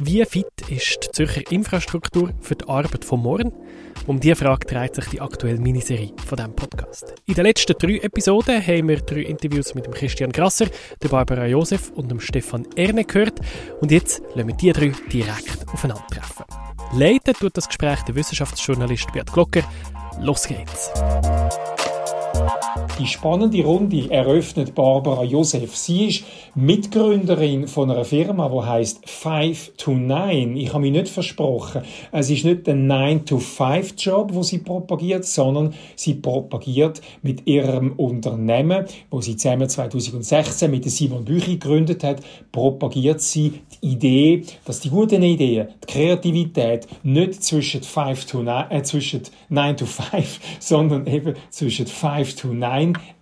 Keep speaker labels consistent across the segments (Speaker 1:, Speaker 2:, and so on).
Speaker 1: wie fit ist die Zürcher Infrastruktur für die Arbeit von morgen? Um diese Frage dreht sich die aktuelle Miniserie von diesem Podcast. In den letzten drei Episoden haben wir drei Interviews mit dem Christian Grasser, der Barbara Josef und dem Stefan Erne gehört. Und jetzt lassen wir die drei direkt aufeinandertreffen. Leiten tut das Gespräch der Wissenschaftsjournalist Bert Glocker. Los geht's!
Speaker 2: Die spannende Runde eröffnet Barbara Josef. Sie ist Mitgründerin von einer Firma, die heißt 5 to 9. Ich habe mich nicht versprochen. Es ist nicht der 9 to 5 Job, wo sie propagiert, sondern sie propagiert mit ihrem Unternehmen, wo sie zusammen 2016 mit Simon Büchi gegründet hat, propagiert sie die Idee, dass die guten Ideen, die Kreativität nicht zwischen 5 to 9, äh, zwischen 9 to 5, sondern eben zwischen 5 to 9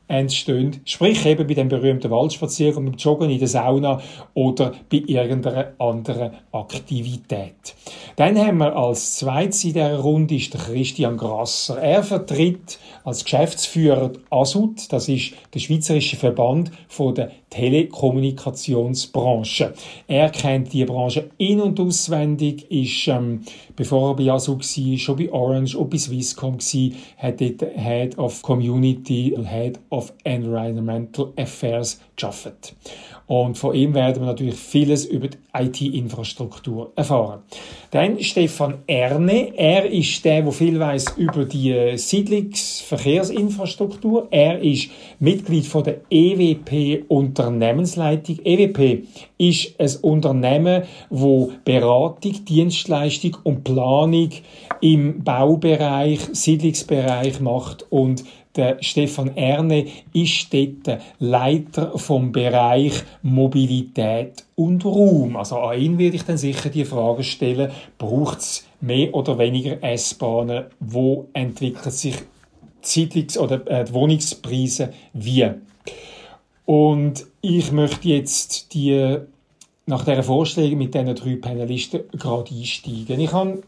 Speaker 2: entstehen. Sprich eben bei dem berühmten Waldspaziergang, beim Joggen in der Sauna oder bei irgendeiner anderen Aktivität. Dann haben wir als zweites in dieser Runde ist der Christian Grasser. Er vertritt als Geschäftsführer ASUT, das ist der Schweizerische Verband von der Telekommunikationsbranche. Er kennt die Branche in- und auswendig, ist, ähm, bevor er bei ASUT war, schon bei Orange und bei Swisscom war, hat dort Head of Community, Head of Environmental Affairs geschafft. Und von ihm werden wir natürlich vieles über die IT-Infrastruktur erfahren. Dann Stefan Erne. Er ist der, der viel weiß über die Siedlungsverkehrsinfrastruktur. Er ist Mitglied von der EWP Unternehmensleitung. EWP ist ein Unternehmen, wo Beratung, Dienstleistung und Planung im Baubereich, Siedlungsbereich macht und der Stefan Erne ist dort Leiter vom Bereich Mobilität und Raum. Also an ihn werde ich dann sicher die Frage stellen, braucht es mehr oder weniger S-Bahnen? Wo entwickeln sich die Siedlungs- oder äh, Wohnungspreise wie? Und ich möchte jetzt die, nach dieser Vorstellung mit diesen drei Panelisten gerade einsteigen. Ich habe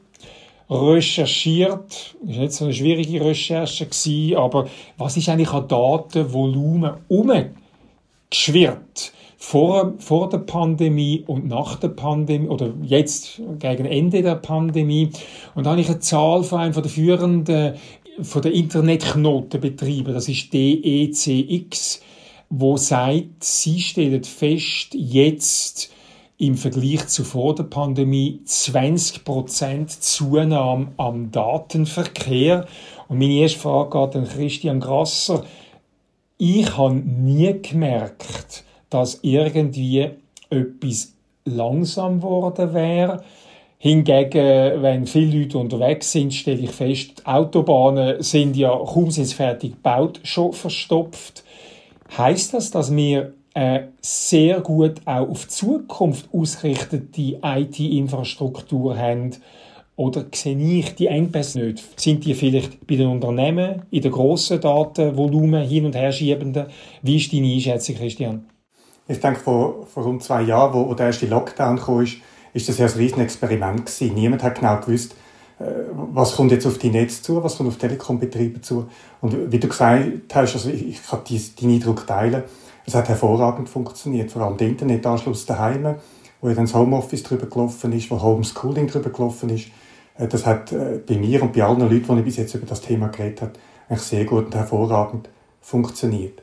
Speaker 2: recherchiert. Das war nicht so eine schwierige Recherche, gewesen, aber was ist eigentlich an Datenvolumen umgeschwirrt? Vor, vor der Pandemie und nach der Pandemie, oder jetzt gegen Ende der Pandemie. Und da habe ich eine Zahl von einem von der führenden, von der Internetknotenbetrieben, das ist DECX, wo sagt, sie stellen fest, jetzt im Vergleich zu vor der Pandemie 20% Zunahme am Datenverkehr. Und meine erste Frage geht an Christian Grasser. Ich habe nie gemerkt, dass irgendwie etwas langsam geworden wäre. Hingegen, wenn viele Leute unterwegs sind, stelle ich fest, Autobahnen sind ja kaum sind fertig gebaut, schon verstopft. Heißt das, dass wir sehr gut auch auf Zukunft ausgerichtete IT-Infrastruktur haben? Oder sehe ich die Engpässe nicht? Sind die vielleicht bei den Unternehmen, in den grossen Datenvolumen hin und her schiebenden? Wie ist deine Einschätzung, Christian?
Speaker 3: Ich denke, vor, vor rund zwei Jahren, wo, der erste Lockdown kam, ist, ist das ja ein riesen Experiment gewesen. Niemand hat genau gewusst, äh, was kommt jetzt auf die Netze zu, was kommt auf Telekombetriebe zu. Und wie du gesagt hast, also ich, ich kann deinen Eindruck teilen, es hat hervorragend funktioniert, vor allem der Internetanschluss daheim, wo ja dann das Homeoffice drüber gelaufen ist, wo Homeschooling drüber gelaufen ist. Äh, das hat äh, bei mir und bei allen Leuten, die ich bis jetzt über das Thema geredet habe, eigentlich sehr gut und hervorragend funktioniert.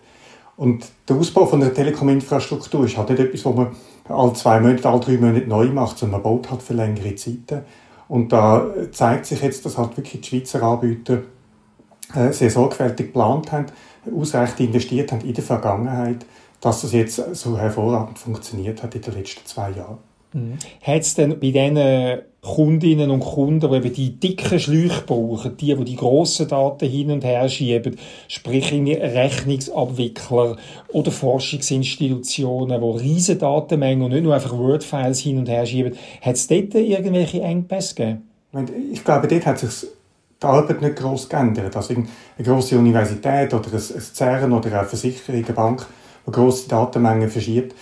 Speaker 3: Und der Ausbau von der Telekom-Infrastruktur ist halt nicht etwas, was man alle zwei Monate, alle drei Monate neu macht, sondern man baut halt für längere Zeiten. Und da zeigt sich jetzt, dass halt wirklich die Schweizer Anbieter äh, sehr sorgfältig geplant haben, ausreichend investiert haben in der Vergangenheit, dass das jetzt so hervorragend funktioniert hat in den letzten zwei Jahren.
Speaker 2: Mhm. Hat es denn bei diesen Kundinnen und Kunden, die eben die dicken Schläuche brauchen, die, die die grossen Daten hin und her schieben, sprich Rechnungsabwickler oder Forschungsinstitutionen, die riesige Datenmengen und nicht nur einfach Word-Files hin und her schieben, hat es dort irgendwelche Engpässe gegeben?
Speaker 3: Ich glaube, dort hat sich die Arbeit nicht gross geändert. Also eine grosse Universität oder ein, CERN oder eine Versicherung, eine Bank, die grosse Datenmengen verschiebt,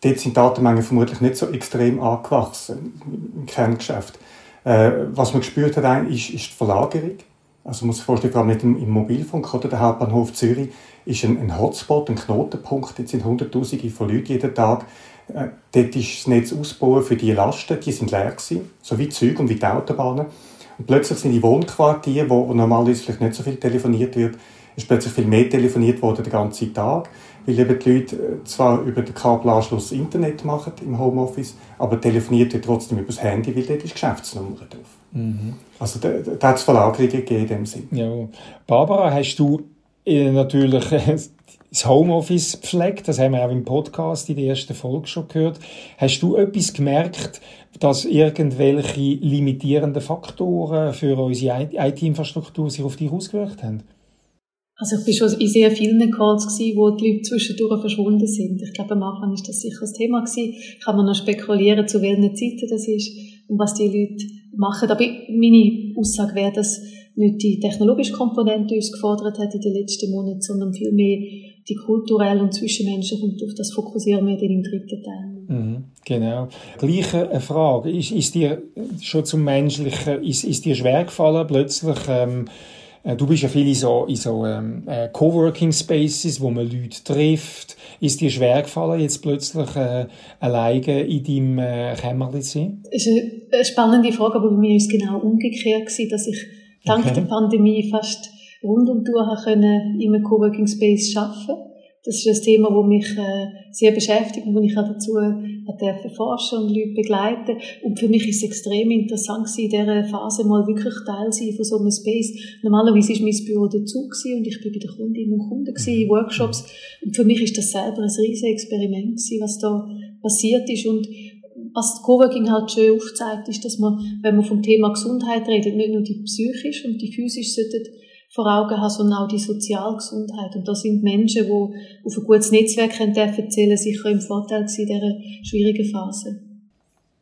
Speaker 3: dort sind die Datenmengen vermutlich nicht so extrem angewachsen im Kerngeschäft. Äh, was man gespürt hat, ist, ist die Verlagerung. Also man muss sich vorstellen, vor allem mit dem, im Mobilfunk oder der Hauptbahnhof Zürich ist ein, ein Hotspot, ein Knotenpunkt. Jetzt sind Hunderttausende von Leuten jeden Tag Äh, dort ist das Netz ausgebaut für die Lasten, die sind leer gewesen, so wie Züge und wie die Autobahnen. Und plötzlich sind die Wohnquartiere, wo, wo normalerweise vielleicht nicht so viel telefoniert wird, ist plötzlich viel mehr telefoniert worden den ganzen Tag, weil eben die Leute äh, zwar über den Kabelanschluss Internet machen im Homeoffice, aber telefoniert trotzdem über das Handy, weil dort ist Geschäftsnummer drauf. Mhm. Also da, da hat es Verlagerungen gegeben in dem Sinn.
Speaker 2: Ja. Barbara, hast du äh, natürlich das Homeoffice pflegt. Das haben wir auch im Podcast in der ersten Folge schon gehört. Hast du etwas gemerkt, dass irgendwelche limitierenden Faktoren für unsere IT-Infrastruktur sich auf dich ausgewirkt haben?
Speaker 4: Also ich bin schon in sehr vielen Calls gewesen, wo die Leute zwischendurch verschwunden sind. Ich glaube, am Anfang ist das sicher das Thema gewesen. Kann man noch spekulieren, zu welchen Zeiten das ist und was die Leute machen. Aber meine Aussage wäre, dass nicht die technologische Komponente uns gefordert hat in den letzten Monaten, sondern vielmehr die kulturelle und zwischenmenschliche und auf das fokussieren wir dann im dritten Teil.
Speaker 2: Mhm, genau. Gleiche eine Frage. Ist, ist dir schon zum Menschlichen, ist, ist dir schwer gefallen, plötzlich, ähm, äh, du bist ja viel in so, in so ähm, äh, Coworking Spaces, wo man Leute trifft. Ist dir schwer gefallen, jetzt plötzlich äh, alleine in deinem äh, Kämmerchen zu sein?
Speaker 4: Das ist eine spannende Frage, aber bei mir war es genau umgekehrt, gewesen, dass ich dank okay. der Pandemie fast rund um die Uhr können in einem Coworking Space arbeiten. Das ist ein Thema, das mich äh, sehr beschäftigt und wo ich auch dazu durfte forschen und Leute begleiten. Und für mich ist es extrem interessant in dieser Phase mal wirklich Teil sein von so einem Space. Normalerweise war mein Büro dazu und ich bin bei den Kundinnen und Kunden in Workshops. Und für mich ist das selber ein riesiges Experiment was da passiert ist und was Coworking halt schön aufzeigt, ist, dass man, wenn man vom Thema Gesundheit redet, nicht nur die psychische und die physische vor Augen haben, sondern auch die Sozialgesundheit. Und da sind Menschen, die auf ein gutes Netzwerk erzählen sicher im Vorteil in dieser schwierigen Phase.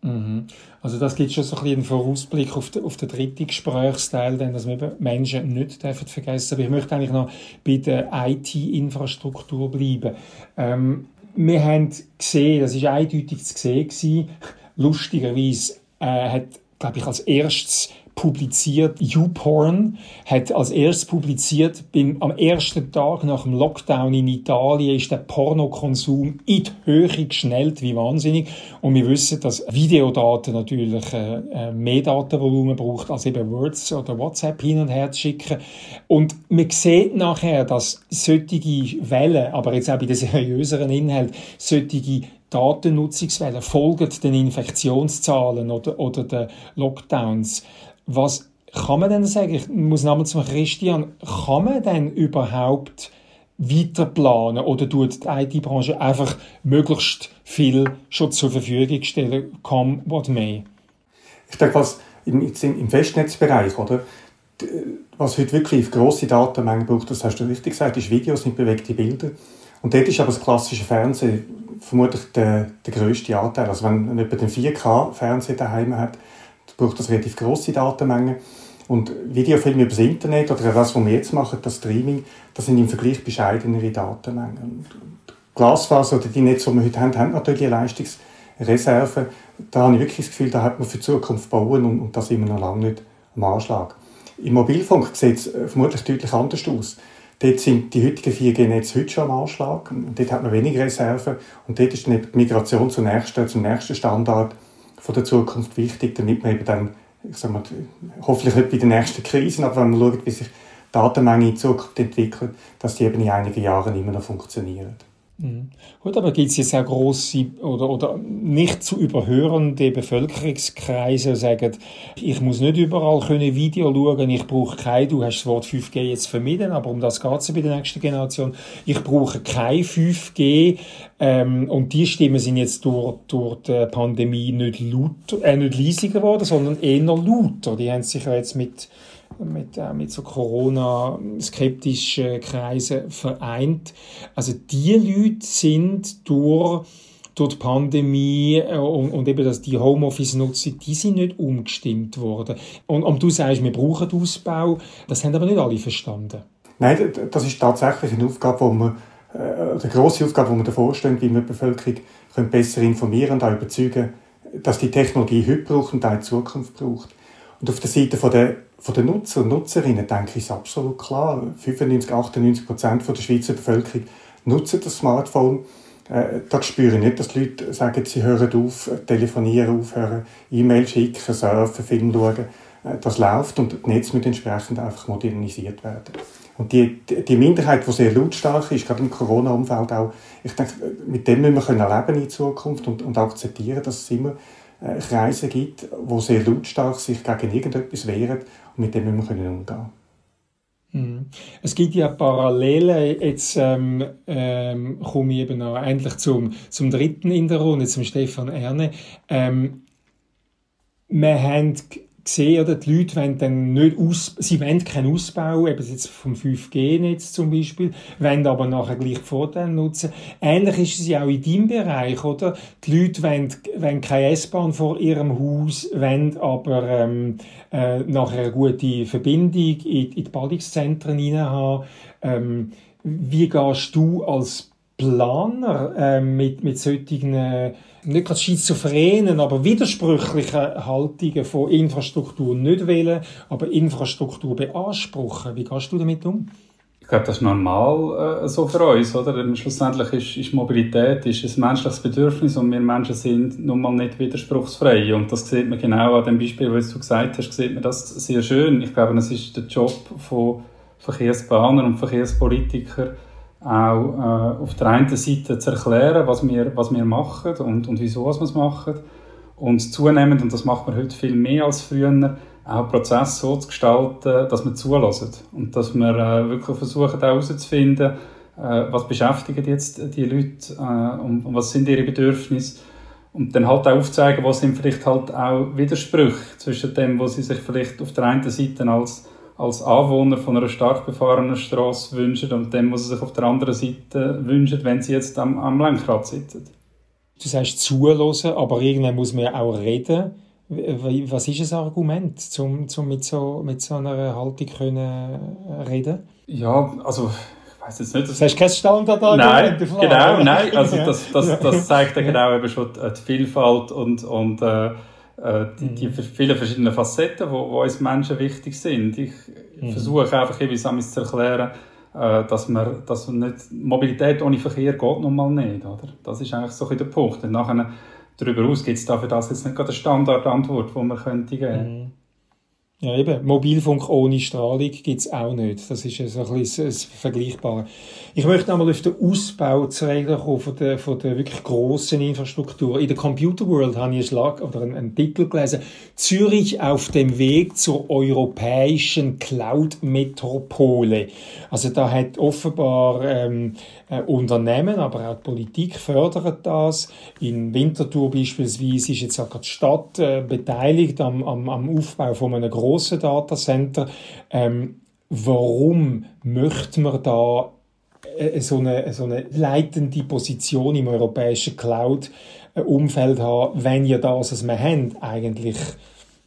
Speaker 2: Mhm. Also das gibt schon so ein bisschen einen Vorausblick auf den, auf den dritten Gesprächsteil, denn dass wir eben Menschen nicht dürfen vergessen. Aber ich möchte eigentlich noch bei der IT-Infrastruktur bleiben. Ähm, wir haben gesehen, das ist eindeutig zu sehen lustigerweise äh, hat, glaube ich, als erstes publiziert. YouPorn hat als erstes publiziert, beim, am ersten Tag nach dem Lockdown in Italien ist der Pornokonsum in die Höhe geschnellt, wie wahnsinnig. Und wir wissen, dass Videodaten natürlich äh, äh, mehr Datenvolumen braucht, als eben Words oder WhatsApp hin und her zu schicken. Und man sieht nachher, dass solche Wellen, aber jetzt auch bei den seriöseren Inhalten, solche Datennutzungswellen folgen den Infektionszahlen oder, oder den Lockdowns. Was kann man denn sagen? Ich muss nochmal zum Christian. Kann man denn überhaupt weiter planen oder tut die IT-Branche einfach möglichst viel schon zur Verfügung stellen, come what may?
Speaker 3: Ich denke, was im, Festnetzbereich, oder? Was heute wirklich grosse Datenmengen braucht, das hast du richtig gesagt, ist Videos mit bewegten Bildern. Und dort ist aber das klassische Fernsehen vermutlich der, der grösste Anteil. Also wenn man etwa den 4K-Fernseher daheim hat, braucht das relativ große Datenmengen. Und Videofilme übers Internet oder das, was wir jetzt machen, das Streaming, das sind im Vergleich bescheidenere Datenmengen. Und Glasfaser oder die Netze, die wir heute haben, haben natürlich eine Leistungsreserve. Da habe ich wirklich das Gefühl, da hat man für die Zukunft bauen und, und da sind wir noch lange nicht am Anschlag. Im Mobilfunk sieht es äh, vermutlich deutlich anders aus. Dort sind die heutigen 4G-Netze heute schon am Anschlag dort hat man weniger Reserven und dort ist dann die Migration zum nächsten, zum nächsten Standard von der Zukunft wichtig, damit man eben dann, ich sag mal, hoffentlich nicht bei den nächsten Krisen, aber wenn man schaut, wie sich Datenmenge in Zukunft entwickelt, dass die eben in einigen Jahren immer noch funktionieren.
Speaker 2: Mhm. Gut, aber gibt es jetzt auch grosse oder, oder nicht zu überhörende Bevölkerungskreise, die sagen, ich muss nicht überall können Video schauen, ich brauche kein, du hast das Wort 5G jetzt vermieden, aber um das geht es bei der nächsten Generation, ich brauche kein 5G ähm, und die Stimmen sind jetzt durch, durch die Pandemie nicht, laut, äh, nicht leiser geworden, sondern eher lauter. Die haben sich ja jetzt mit mit, äh, mit so Corona-skeptischen Kreisen vereint. Also die Leute sind durch durch die Pandemie äh, und, und eben dass die Homeoffice-Nutzung, die sind nicht umgestimmt worden. Und, und du sagst, wir brauchen Ausbau, das haben aber nicht alle verstanden.
Speaker 3: Nein, das ist tatsächlich eine Aufgabe, wo man, äh, eine grosse Aufgabe, die man davor steht, wie man die Bevölkerung können besser informieren und auch überzeugen, dass die Technologie heute braucht und auch in Zukunft braucht. Und auf der Seite von der von den Nutzer und Nutzerinnen denke ich, ist absolut klar. 95, 98 Prozent der Schweizer Bevölkerung nutzen das Smartphone. Äh, da spüre ich nicht, dass die Leute sagen, sie hören auf, telefonieren aufhören, E-Mail schicken, surfen, Film schauen. Äh, das läuft und die Netze müssen entsprechend einfach modernisiert werden. Und die, die Minderheit, die sehr lautstark ist, gerade im Corona-Umfeld auch, ich denke, mit dem müssen wir leben in Zukunft und, und akzeptieren, dass es immer Kreise gibt, die sehr lautstark sich gegen irgendetwas wehren und mit dem müssen wir umgehen
Speaker 2: mhm. es gibt ja Parallelen. Jetzt ähm, ähm, komme ich eben noch endlich zum, zum dritten in der Runde, zum Stefan Erne. Ähm, wir haben gesehen, oder die Leute wollen dann nicht aus, sie wollen keinen Ausbau, eben jetzt vom 5G-Netz zum Beispiel, wollen aber nachher gleich die Vorteile nutzen. Ähnlich ist es ja auch in deinem Bereich, oder? Die Leute wollen, wollen keine S-Bahn vor ihrem Haus, wollen aber ähm, äh, nachher eine gute Verbindung in, in die Ballungszentren hinein haben. Ähm, wie gehst du als Planer äh, mit, mit solchen, äh, nicht gerade schizophrenen, aber widersprüchlichen Haltungen von Infrastruktur nicht wählen, aber Infrastruktur beanspruchen. Wie gehst du damit um?
Speaker 5: Ich glaube, das ist normal äh, so für uns, oder? Denn schlussendlich ist, ist Mobilität ist ein menschliches Bedürfnis und wir Menschen sind nun mal nicht widerspruchsfrei. Und das sieht man genau an dem Beispiel, was du gesagt hast, sieht man das sehr schön. Ich glaube, es ist der Job von Verkehrsplaner und Verkehrspolitiker, auch äh, auf der einen Seite zu erklären, was wir, was wir machen und, und wieso wir es machen. Und zunehmend, und das macht man heute viel mehr als früher, auch Prozess so zu gestalten, dass man zulassen und dass wir äh, wirklich versuchen herauszufinden, äh, was beschäftigen jetzt die Leute äh, und, und, was sind ihre Bedürfnisse und dann halt auch aufzeigen, was sind vielleicht halt auch Widersprüche zwischen dem, was sie sich vielleicht auf der einen Seite als als Anwohner von einer stark befahrenen Straße wünschen und dem, was sie sich auf der anderen Seite wünschen, wenn sie jetzt am, am Lenkrad sitzen.
Speaker 2: Du sagst zuhören, aber irgendwann muss man ja auch reden. Was ist ein Argument, um, um mit, so, mit so einer Haltung können äh, reden
Speaker 5: Ja, also ich weiß jetzt nicht.
Speaker 2: Das hast kein
Speaker 5: Standardargument? Nein, genau, nein. Also das, das, das zeigt ja genau eben schon die Vielfalt und, und äh, äh, die, die mhm. vielen verschiedenen Facetten, die, uns Menschen wichtig sind. Ich mhm. versuche einfach jeweils zu erklären, äh, dass, man, dass man nicht, Mobilität ohne Verkehr geht nun mal nicht. Oder? Das ist eigentlich so ein der Punkt. Und nachher, darüber hinaus gibt es dafür das jetzt nicht gerade eine Standardantwort, die man könnte geben könnte. Mhm.
Speaker 2: Ja, eben. Mobilfunk ohne Strahlung gibt's auch nicht. Das ist so ein bisschen das Vergleichbare. Ich möchte nochmal auf den Ausbau zu reden kommen von der, von der wirklich grossen Infrastruktur. In der Computer World habe ich einen, Schlag, oder einen, einen Titel gelesen. Zürich auf dem Weg zur europäischen Cloud-Metropole. Also da hat offenbar ähm, äh, Unternehmen, aber auch die Politik fördert das. In Winterthur beispielsweise ist jetzt auch die Stadt äh, beteiligt am, am, am Aufbau von einem grossen Datacenter. Ähm, warum möchte man da äh, so eine, so eine leitende Position im europäischen Cloud-Umfeld haben, wenn ja das, was wir haben, eigentlich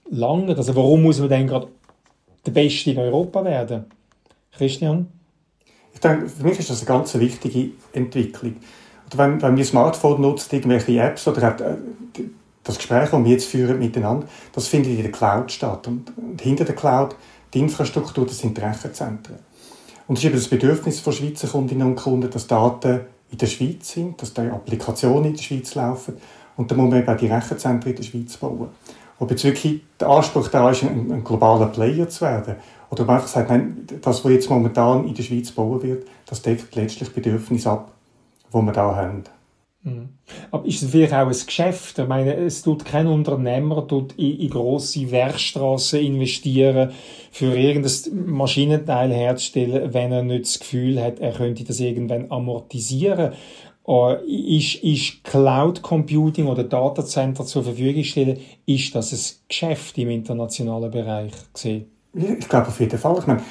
Speaker 2: lange. Also warum muss man dann gerade der Beste in Europa werden? Christian?
Speaker 3: Ich denke, für mich ist das eine ganz wichtige Entwicklung. Wenn, wenn wir Smartphone nutzt, irgendwelche Apps oder hat, äh, das Gespräch, das wir jetzt führen miteinander, das findet in der Cloud statt. Und, hinter der Cloud, die Infrastruktur, das sind die Rechenzentren. Und es ist eben das Bedürfnis von Schweizer Kundinnen und Kunden, dass Daten in der Schweiz sind, dass die Applikationen in der Schweiz laufen. Und dann muss man eben auch die Rechenzentren in der Schweiz bauen. Ob jetzt wirklich der Anspruch da ist, ein, ein globaler Player zu werden, oder ob man einfach sagt, nein, das, was jetzt momentan in der Schweiz bauen wird, das deckt letztlich Bedürfnisse ab, die wir da haben.
Speaker 2: Mhm. Aber ist es vielleicht auch ein Geschäft? Ich meine, es tut kein Unternehmer tut in, in grosse Werkstraßen investieren, für irgendein Maschinenteil herzustellen, wenn er nicht das Gefühl hat, er könnte das irgendwann amortisieren. Uh, ist, ist Cloud Computing oder Datacenter zur Verfügung stellen, ist das ein Geschäft im internationalen Bereich gesehen?
Speaker 3: Ich glaube auf jeden Fall. Ich meine,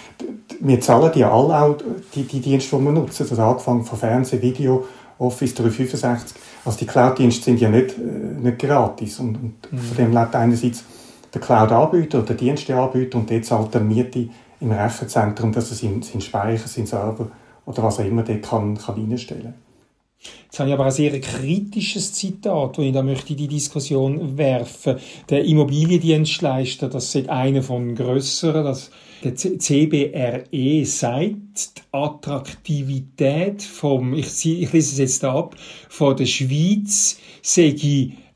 Speaker 3: wir zahlen ja alle auch die, die Dienste, die wir nutzen. Also angefangen von Fernsehen, Video, Office 365. Also die Cloud-Dienste sind ja nicht, äh, nicht gratis. Und, und mhm. von dem lebt einerseits der Cloud-Anbieter oder der Diensteanbieter und der zahlt dann Miete im Rechenzentrum, dass er seinen, seinen Speicher, seinen Server oder was auch immer der kann, kann reinstellen
Speaker 2: Jetzt habe ich aber ein sehr kritisches Zitat, das ich da möchte in die Diskussion werfen. Der Immobiliendienstleister, das ist einer von grösseren, das der CBRE sagt, die Attraktivität vom, ich, ich lese es jetzt ab, von der Schweiz sei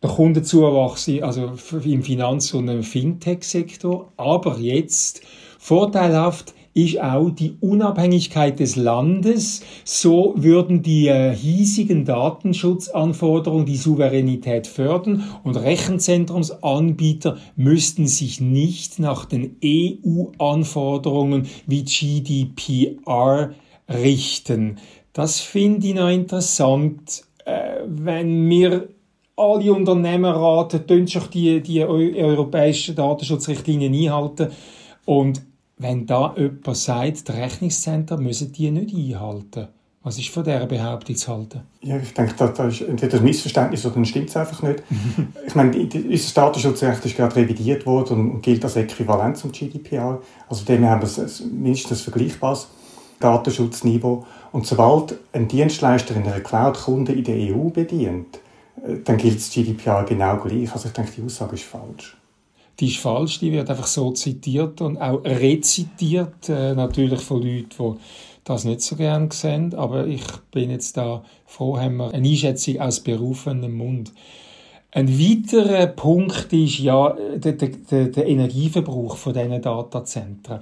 Speaker 2: der Kundenzuwachs also im Finanz- und im Fintech-Sektor, aber jetzt vorteilhaft ist auch die Unabhängigkeit des Landes. So würden die äh, hiesigen Datenschutzanforderungen die Souveränität fördern und Rechenzentrumsanbieter müssten sich nicht nach den EU-Anforderungen wie GDPR richten. Das finde ich noch interessant, äh, wenn wir alle Unternehmen raten, tun sich die, die europäischen Datenschutzrichtlinien einhalten und wenn da jemand sagt, die Rechnungszentren müssen die nicht einhalten. Was ist von dieser Behauptung zu halten?
Speaker 3: Ja, ich denke, da, ist entweder ein Missverständnis oder dann stimmt es einfach nicht. ich meine, unser Datenschutzrecht ist gerade revidiert worden und gilt als Äquivalent zum GDPR. Also dem haben wir mindestens ein vergleichbares Datenschutzniveau. Und sobald ein Dienstleister in einer Cloud-Kunde in der EU bedient, äh, dann gilt das GDPR genau gleich. Also ich denke, die Aussage ist falsch
Speaker 2: die ist falsch, die wird einfach so zitiert und auch rezitiert, äh, natürlich von Leuten, die das nicht so gern sehen, aber ich bin jetzt da froh, haben wir eine Einschätzung aus berufenem Mund. Ein weiterer Punkt ist ja der, der, der Energieverbrauch von diesen Datazentren.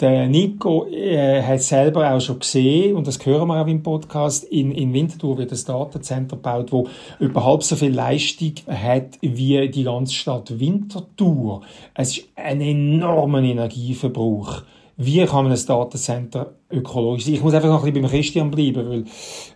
Speaker 2: Der Nico äh, hat selber auch schon gesehen, und das hören wir auch im Podcast, in, in Winterthur wird ein Datacenter gebaut, wo überhaupt so viel Leistung hat wie die ganze Stadt Winterthur. Es ist ein enormer Energieverbrauch wie kann man ein Datacenter ökologisch sein? Ich muss einfach noch ein bisschen beim Christian bleiben, weil,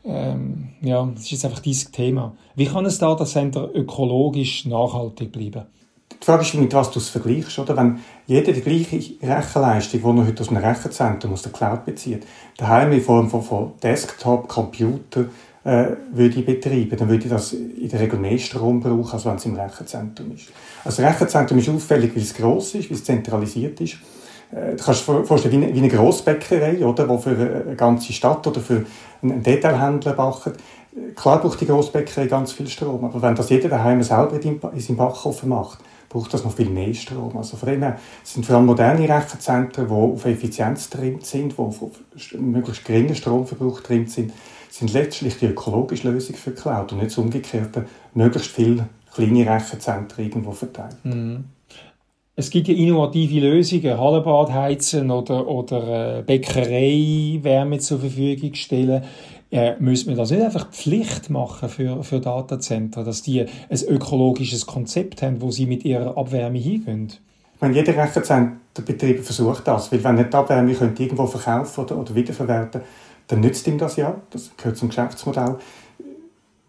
Speaker 2: ähm, ja, das ist jetzt einfach dieses Thema. Wie kann ein Datacenter ökologisch nachhaltig bleiben?
Speaker 3: Die Frage ist, mit was du es vergleichst, oder? Wenn jeder die gleiche Rechenleistung, die er heute aus einem Rechenzentrum, aus der Cloud bezieht, daheim in Form von, von Desktop, Computer, äh, würde ich betreiben, dann würde ich das in der Regel mehr Strom brauchen, als wenn es im Rechenzentrum ist. Also das Rechenzentrum ist auffällig, weil es gross ist, weil es zentralisiert ist du kannst dir vorstellen, wie eine, eine Grossbäckerei, oder, die für eine ganze Stadt oder für einen Detailhändler backt. Klar braucht die Grossbäckerei ganz viel Strom, aber wenn das jeder daheim selber in seinem Backofen macht, braucht das noch viel mehr Strom. Also von dem her sind vor allem moderne Rechenzentren, die auf Effizienz drin sind, die auf möglichst geringen Stromverbrauch drin sind, sind letztlich die ökologische Lösung für die Cloud und nicht das Umgekehrte, möglichst viele kleine Rechenzentren irgendwo verteilt.
Speaker 2: Mhm es gibt ja innovative Lösungen, Hallenbad heizen oder, oder äh, Bäckerei Wärme zur Verfügung stellen. Äh, müssen wir das nicht einfach Pflicht machen für, für Datazentren, dass die ein ökologisches Konzept haben, wo sie mit ihrer Abwärme hingehen?
Speaker 3: Wenn jeder Rechenzenterbetrieb versucht das, weil wenn nicht die Abwärme irgendwo verkaufen oder, oder wiederverwerten, dann nützt ihm das ja. Das gehört zum Geschäftsmodell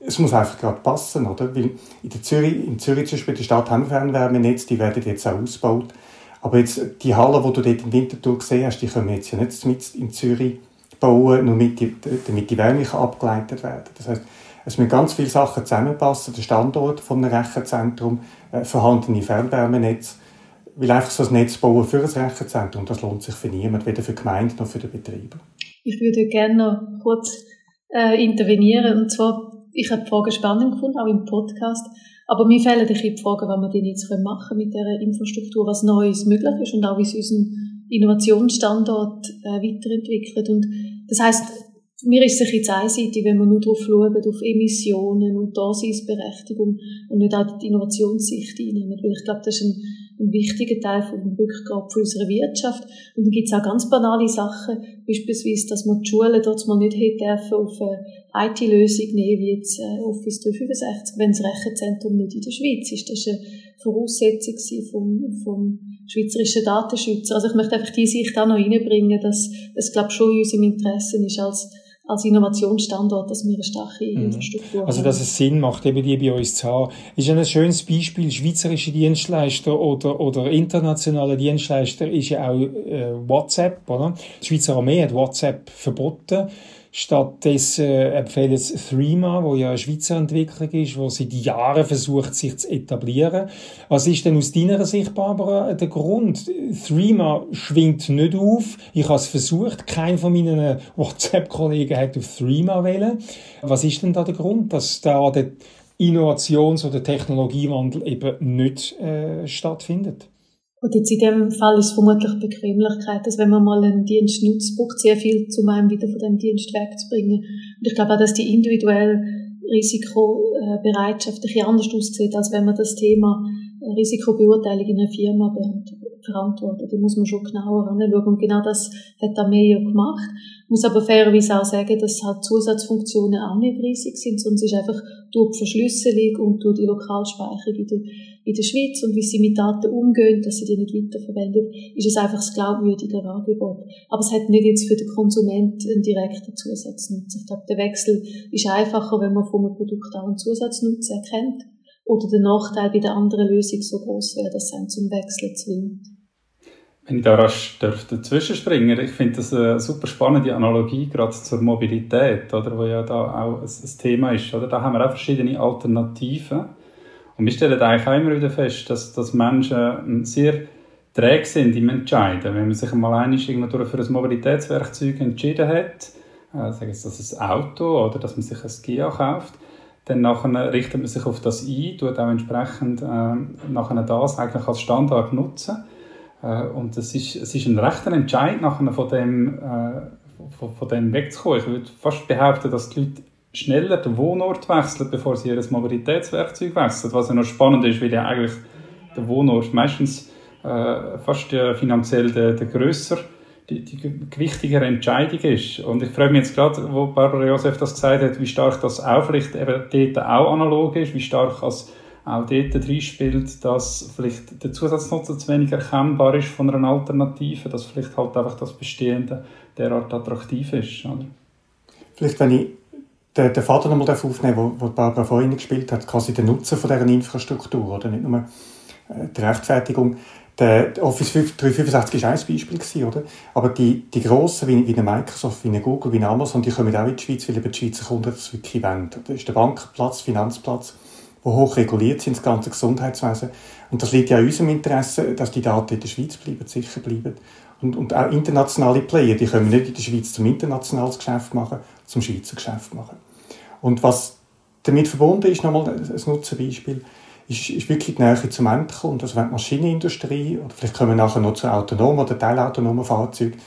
Speaker 3: es muss einfach gerade passen, oder? Weil in, der Zürich, in Zürich zum Beispiel, die Stadt haben Fernwärmenetz, die werden jetzt auch ausgebaut. Aber jetzt, die Halle, die du dort im Winterthur gesehen hast, die können wir jetzt ja nicht mit in Zürich bauen, nur damit die, damit die Wärme abgeleitet werden Das heißt, es müssen ganz viele Sachen zusammenpassen. Der Standort vom Rechenzentrum, äh, vorhandene Fernwärmenetz, weil einfach so ein Netz bauen für ein Rechenzentrum, das lohnt sich für niemanden, weder für die Gemeinde noch für den Betreiber.
Speaker 4: Ich würde gerne noch kurz äh, intervenieren. Und zwar ich habe die Frage spannend gefunden, auch im Podcast. Aber mir fehlen die Fragen, was wir denn jetzt machen können mit dieser Infrastruktur, was Neues möglich ist und auch wie es unseren Innovationsstandort äh, weiterentwickelt. Und das heißt, mir ist es jetzt einseitig, wenn man nur darauf schaut, auf Emissionen und Daseinsberechtigung und nicht auch die Innovationssicht einnehmen. Weil ich glaube, das ist ein ein wichtiger Teil vom Rückgrat von unserer Wirtschaft. Und dann gibt es auch ganz banale Sachen, beispielsweise, dass man die Schulen dort mal nicht hätte dürfen auf eine IT-Lösung nehmen, wie jetzt äh, Office 365, wenn das Rechenzentrum nicht in der Schweiz ist. Das war eine Voraussetzung vom, vom schweizerischen Datenschützer. Also ich möchte einfach diese Sicht auch noch reinbringen, dass es, glaube ich, schon in unserem Interesse ist, als als Innovationsstandort, dass wir eine starke mhm. Infrastruktur
Speaker 2: haben. Also, dass es Sinn macht, eben die bei uns zu haben. Ist ein schönes Beispiel, schweizerische Dienstleister oder, oder internationale Dienstleister ist ja auch äh, WhatsApp, oder? Die Schweizer Armee hat WhatsApp verboten. Stattdessen empfehlen sie Threema, wo ja eine Schweizer Entwicklung ist, wo seit Jahren versucht, sich zu etablieren. Was ist denn aus deiner Sicht, Barbara, der Grund? Threema schwingt nicht auf. Ich habe es versucht. Kein von meinen WhatsApp-Kollegen hat auf Threema wählen. Was ist denn da der Grund, dass da der Innovations- oder Technologiewandel eben nicht äh, stattfindet?
Speaker 4: Und jetzt in dem Fall ist es vermutlich Bequemlichkeit, dass wenn man mal einen Dienst nutzt, braucht sehr viel, um einen wieder von dem Dienst wegzubringen. Und ich glaube auch, dass die individuelle Risikobereitschaft ein bisschen anders aussieht, als wenn man das Thema Risikobeurteilung in einer Firma verantwortet. Da muss man schon genauer anschauen. Und genau das hat Armee ja gemacht. Ich muss aber fairerweise auch sagen, dass halt Zusatzfunktionen auch nicht riesig sind, sondern es ist einfach durch die Verschlüsselung und durch die Lokalspeicherung in der, in der Schweiz und wie sie mit Daten umgehen, dass sie die nicht weiterverwenden, ist es einfach das glaubwürdigere Angebot. Aber es hat nicht jetzt für den Konsument einen direkten Zusatznutzen. Ich glaube, der Wechsel ist einfacher, wenn man von einem Produkt auch einen Zusatznutzen erkennt oder der Nachteil bei der anderen Lösung so groß wäre, dass es einen zum Wechseln zwingt.
Speaker 5: Wenn ich da rasch dazwischen springen ich finde das eine super spannende Analogie, gerade zur Mobilität, oder, wo ja da auch ein, Thema ist. Oder? Da haben wir auch verschiedene Alternativen. Und wir stellen eigentlich auch immer wieder fest, dass, dass Menschen sehr träge sind im Entscheiden. Wenn man sich mal einig für ein Mobilitätswerkzeug entschieden hat, äh, sagen Sie, das ein Auto oder dass man sich ein Gia kauft, dann nachher richtet man sich auf das ein, tut auch entsprechend äh, nachher das eigentlich als Standard nutzen. Äh, und es ist, es ist ein rechter Entscheid, nachher von dem, äh, von, von dem wegzukommen. Ich würde fast behaupten, dass die Leute schneller den Wohnort wechseln, bevor sie ihr Mobilitätswerkzeug wechseln. Was ja noch spannend ist, weil ja eigentlich der Wohnort meistens äh, fast ja finanziell der, der grösser die, die gewichtigere Entscheidung ist. Und ich freue mich jetzt gerade, wo Barbara Josef das gesagt hat, wie stark das auch vielleicht eben dort auch analog ist, wie stark als auch dort reinspielt, dass vielleicht der Zusatznutzen zu wenig erkennbar ist von einer Alternative, dass vielleicht halt einfach das Bestehende derart attraktiv ist. Oder?
Speaker 3: Vielleicht, wenn ich den, den Vater nochmal aufnehmen wo, wo Barbara vorhin gespielt hat, quasi den Nutzen von dieser Infrastruktur, oder nicht nur äh, die Rechtfertigung. Der Office 365 war ein Beispiel, oder? Aber die, die grossen, wie, wie Microsoft, wie Google, wie Amazon, die kommen auch in die Schweiz, weil eben die Schweizer Kunden das wirklich wollen. Das ist der Bankenplatz, Finanzplatz, wo hoch reguliert sind, das ganze Gesundheitswesen. Und das liegt ja in unserem Interesse, dass die Daten in der Schweiz bleiben, sicher bleiben. Und, und auch internationale Player, die können nicht in der Schweiz zum internationales Geschäft machen, zum Schweizer Geschäft machen. Und was damit verbunden ist, nochmal ein Nutzenbeispiel, ist, ist wirklich die Nähe zum Endkunden. Also wenn die Maschinenindustrie, oder vielleicht kommen wir nachher noch zu autonomen oder teilautonomen Fahrzeugen,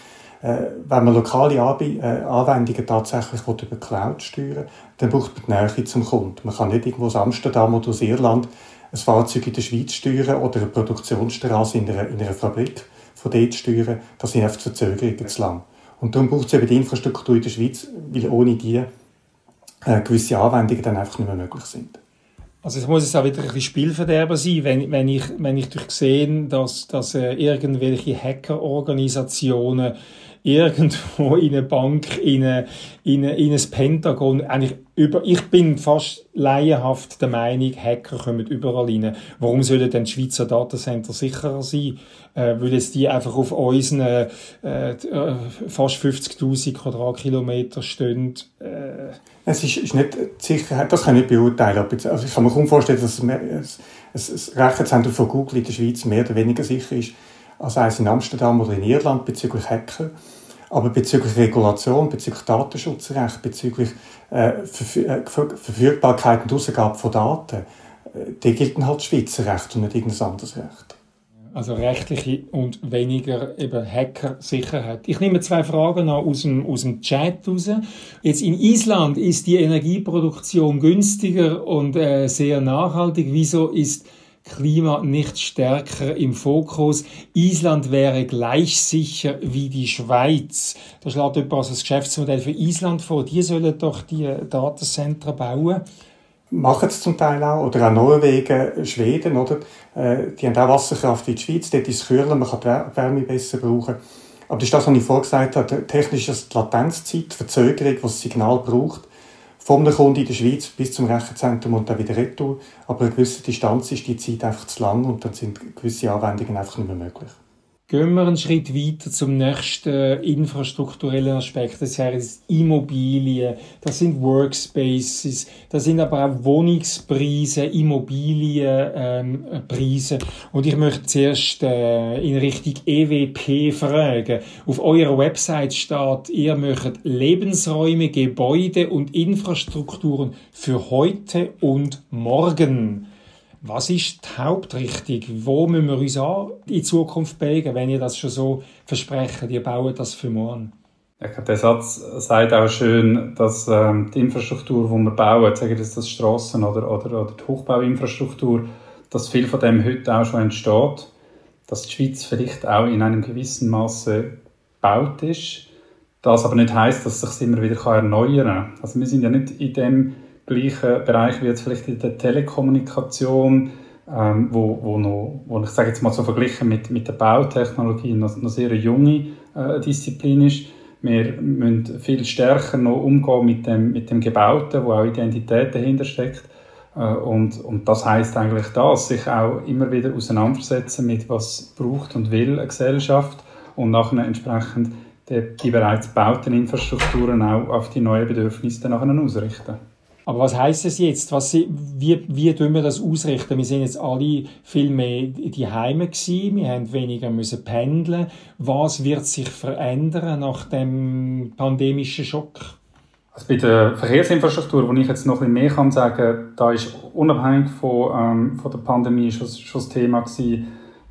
Speaker 3: wenn man lokale äh, Anwendungen tatsächlich über Cloud steuern dann braucht man die Nähe zum Kunden. Man kann nicht irgendwo aus Amsterdam oder aus Irland ein Fahrzeug in der Schweiz steuern oder eine Produktionsstraße in einer, in einer Fabrik von dort steuern. Das sind einfach Verzögerungen zu lang. Und darum braucht es eben die Infrastruktur in der Schweiz, weil ohne die äh, gewisse Anwendungen dann einfach nicht mehr möglich sind.
Speaker 2: Also es muss jetzt auch wieder ein bisschen Spielverderber sein, wenn, wenn ich, wenn ich durch sehe, dass, dass äh, irgendwelche Hackerorganisationen irgendwo in eine Bank, in, eine, in, in ein Pentagon, eigentlich über, ich bin fast laienhaft der Meinung, Hacker kommen überall rein. Warum sollen denn die Schweizer Datacenter sicherer sein? Äh, weil jetzt die einfach auf unseren äh, äh fast 50.000 Quadratkilometer stehen. Äh.
Speaker 3: Es ist, ist nicht Sicherheit, das kann ich nicht beurteilen. Also ich kann mir kaum vorstellen, dass ein, ein Rechenzentrum von Google in der Schweiz mehr oder weniger sicher ist als eins in Amsterdam oder in Irland bezüglich Hacker. Aber bezüglich Regulation, bezüglich Datenschutzrecht, bezüglich äh, äh, Verfügbarkeit und Ausgabe von Daten, äh, die gilt halt Schweizer Recht und nicht irgendein anderes Recht.
Speaker 2: Also rechtliche und weniger eben Hacker-Sicherheit. Ich nehme zwei Fragen aus dem, aus dem Chat raus. Jetzt in Island ist die Energieproduktion günstiger und äh, sehr nachhaltig. Wieso ist Klima nicht stärker im Fokus. Island wäre gleich sicher wie die Schweiz. Da schlägt jemand also das Geschäftsmodell für Island vor. Die sollen doch die Datencenter bauen.
Speaker 3: Machen es zum Teil auch. Oder auch Norwegen, Schweden, oder? Äh, die haben auch Wasserkraft wie die Schweiz. Dort ist es kühler, man kann die Wärme besser brauchen. Aber das ist das, was ich vorgesagt habe. Technisch ist die Latenzzeit, die Verzögerung, die das Signal braucht vom Kunden in der Schweiz bis zum Rechenzentrum und dann wieder retour. Aber eine gewisse Distanz ist die Zeit einfach zu lang und dann sind gewisse Anwendungen einfach nicht mehr möglich.
Speaker 2: Gehen wir einen Schritt weiter zum nächsten infrastrukturellen Aspekt. Das sind Immobilien, das sind Workspaces, das sind aber auch Wohnungspreise, Immobilienpreise. Ähm, Und ich möchte zuerst äh, in Richtung EWP fragen. Auf eurer Website steht, ihr möchtet Lebensräume, Gebäude und Infrastrukturen für heute und morgen. Was ist die Hauptrichtung? Wo müssen wir uns an in Zukunft bewegen, wenn ihr das schon so versprecht, ihr baut das für morgen?
Speaker 5: Ich glaube, der Satz sagt auch schön, dass ähm, die Infrastruktur, die wir bauen, sagen das, das Strassen oder, oder, oder die Hochbauinfrastruktur, dass viel von dem heute auch schon entsteht, dass die Schweiz vielleicht auch in einem gewissen Maße gebaut ist. Das aber nicht heißt, dass es sich immer wieder erneuern kann. Also wir sind ja nicht in dem gleichen Bereich wie jetzt vielleicht in der Telekommunikation, ähm, wo, wo, noch, wo ich sage jetzt mal so verglichen mit, mit der Bautechnologie noch, noch sehr junge äh, Disziplin ist. Wir müssen viel stärker noch umgehen mit dem, mit dem Gebauten, wo auch Identität dahinter steckt. Äh, und, und das heißt eigentlich das, sich auch immer wieder auseinandersetzen mit was braucht und will eine Gesellschaft und nachher entsprechend die, die bereits gebauten Infrastrukturen auch auf die neuen Bedürfnisse nachher ausrichten.
Speaker 2: Aber was heißt es jetzt? Was, wie, wie tun wir das ausrichten? Wir sind jetzt alle viel mehr die Heime gewesen. Wir haben weniger müssen pendeln. Was wird sich verändern nach dem pandemischen Schock?
Speaker 5: Also bei der Verkehrsinfrastruktur, wo ich jetzt noch ein bisschen mehr kann sagen, da ist unabhängig von, ähm, von der Pandemie schon, schon das Thema gewesen,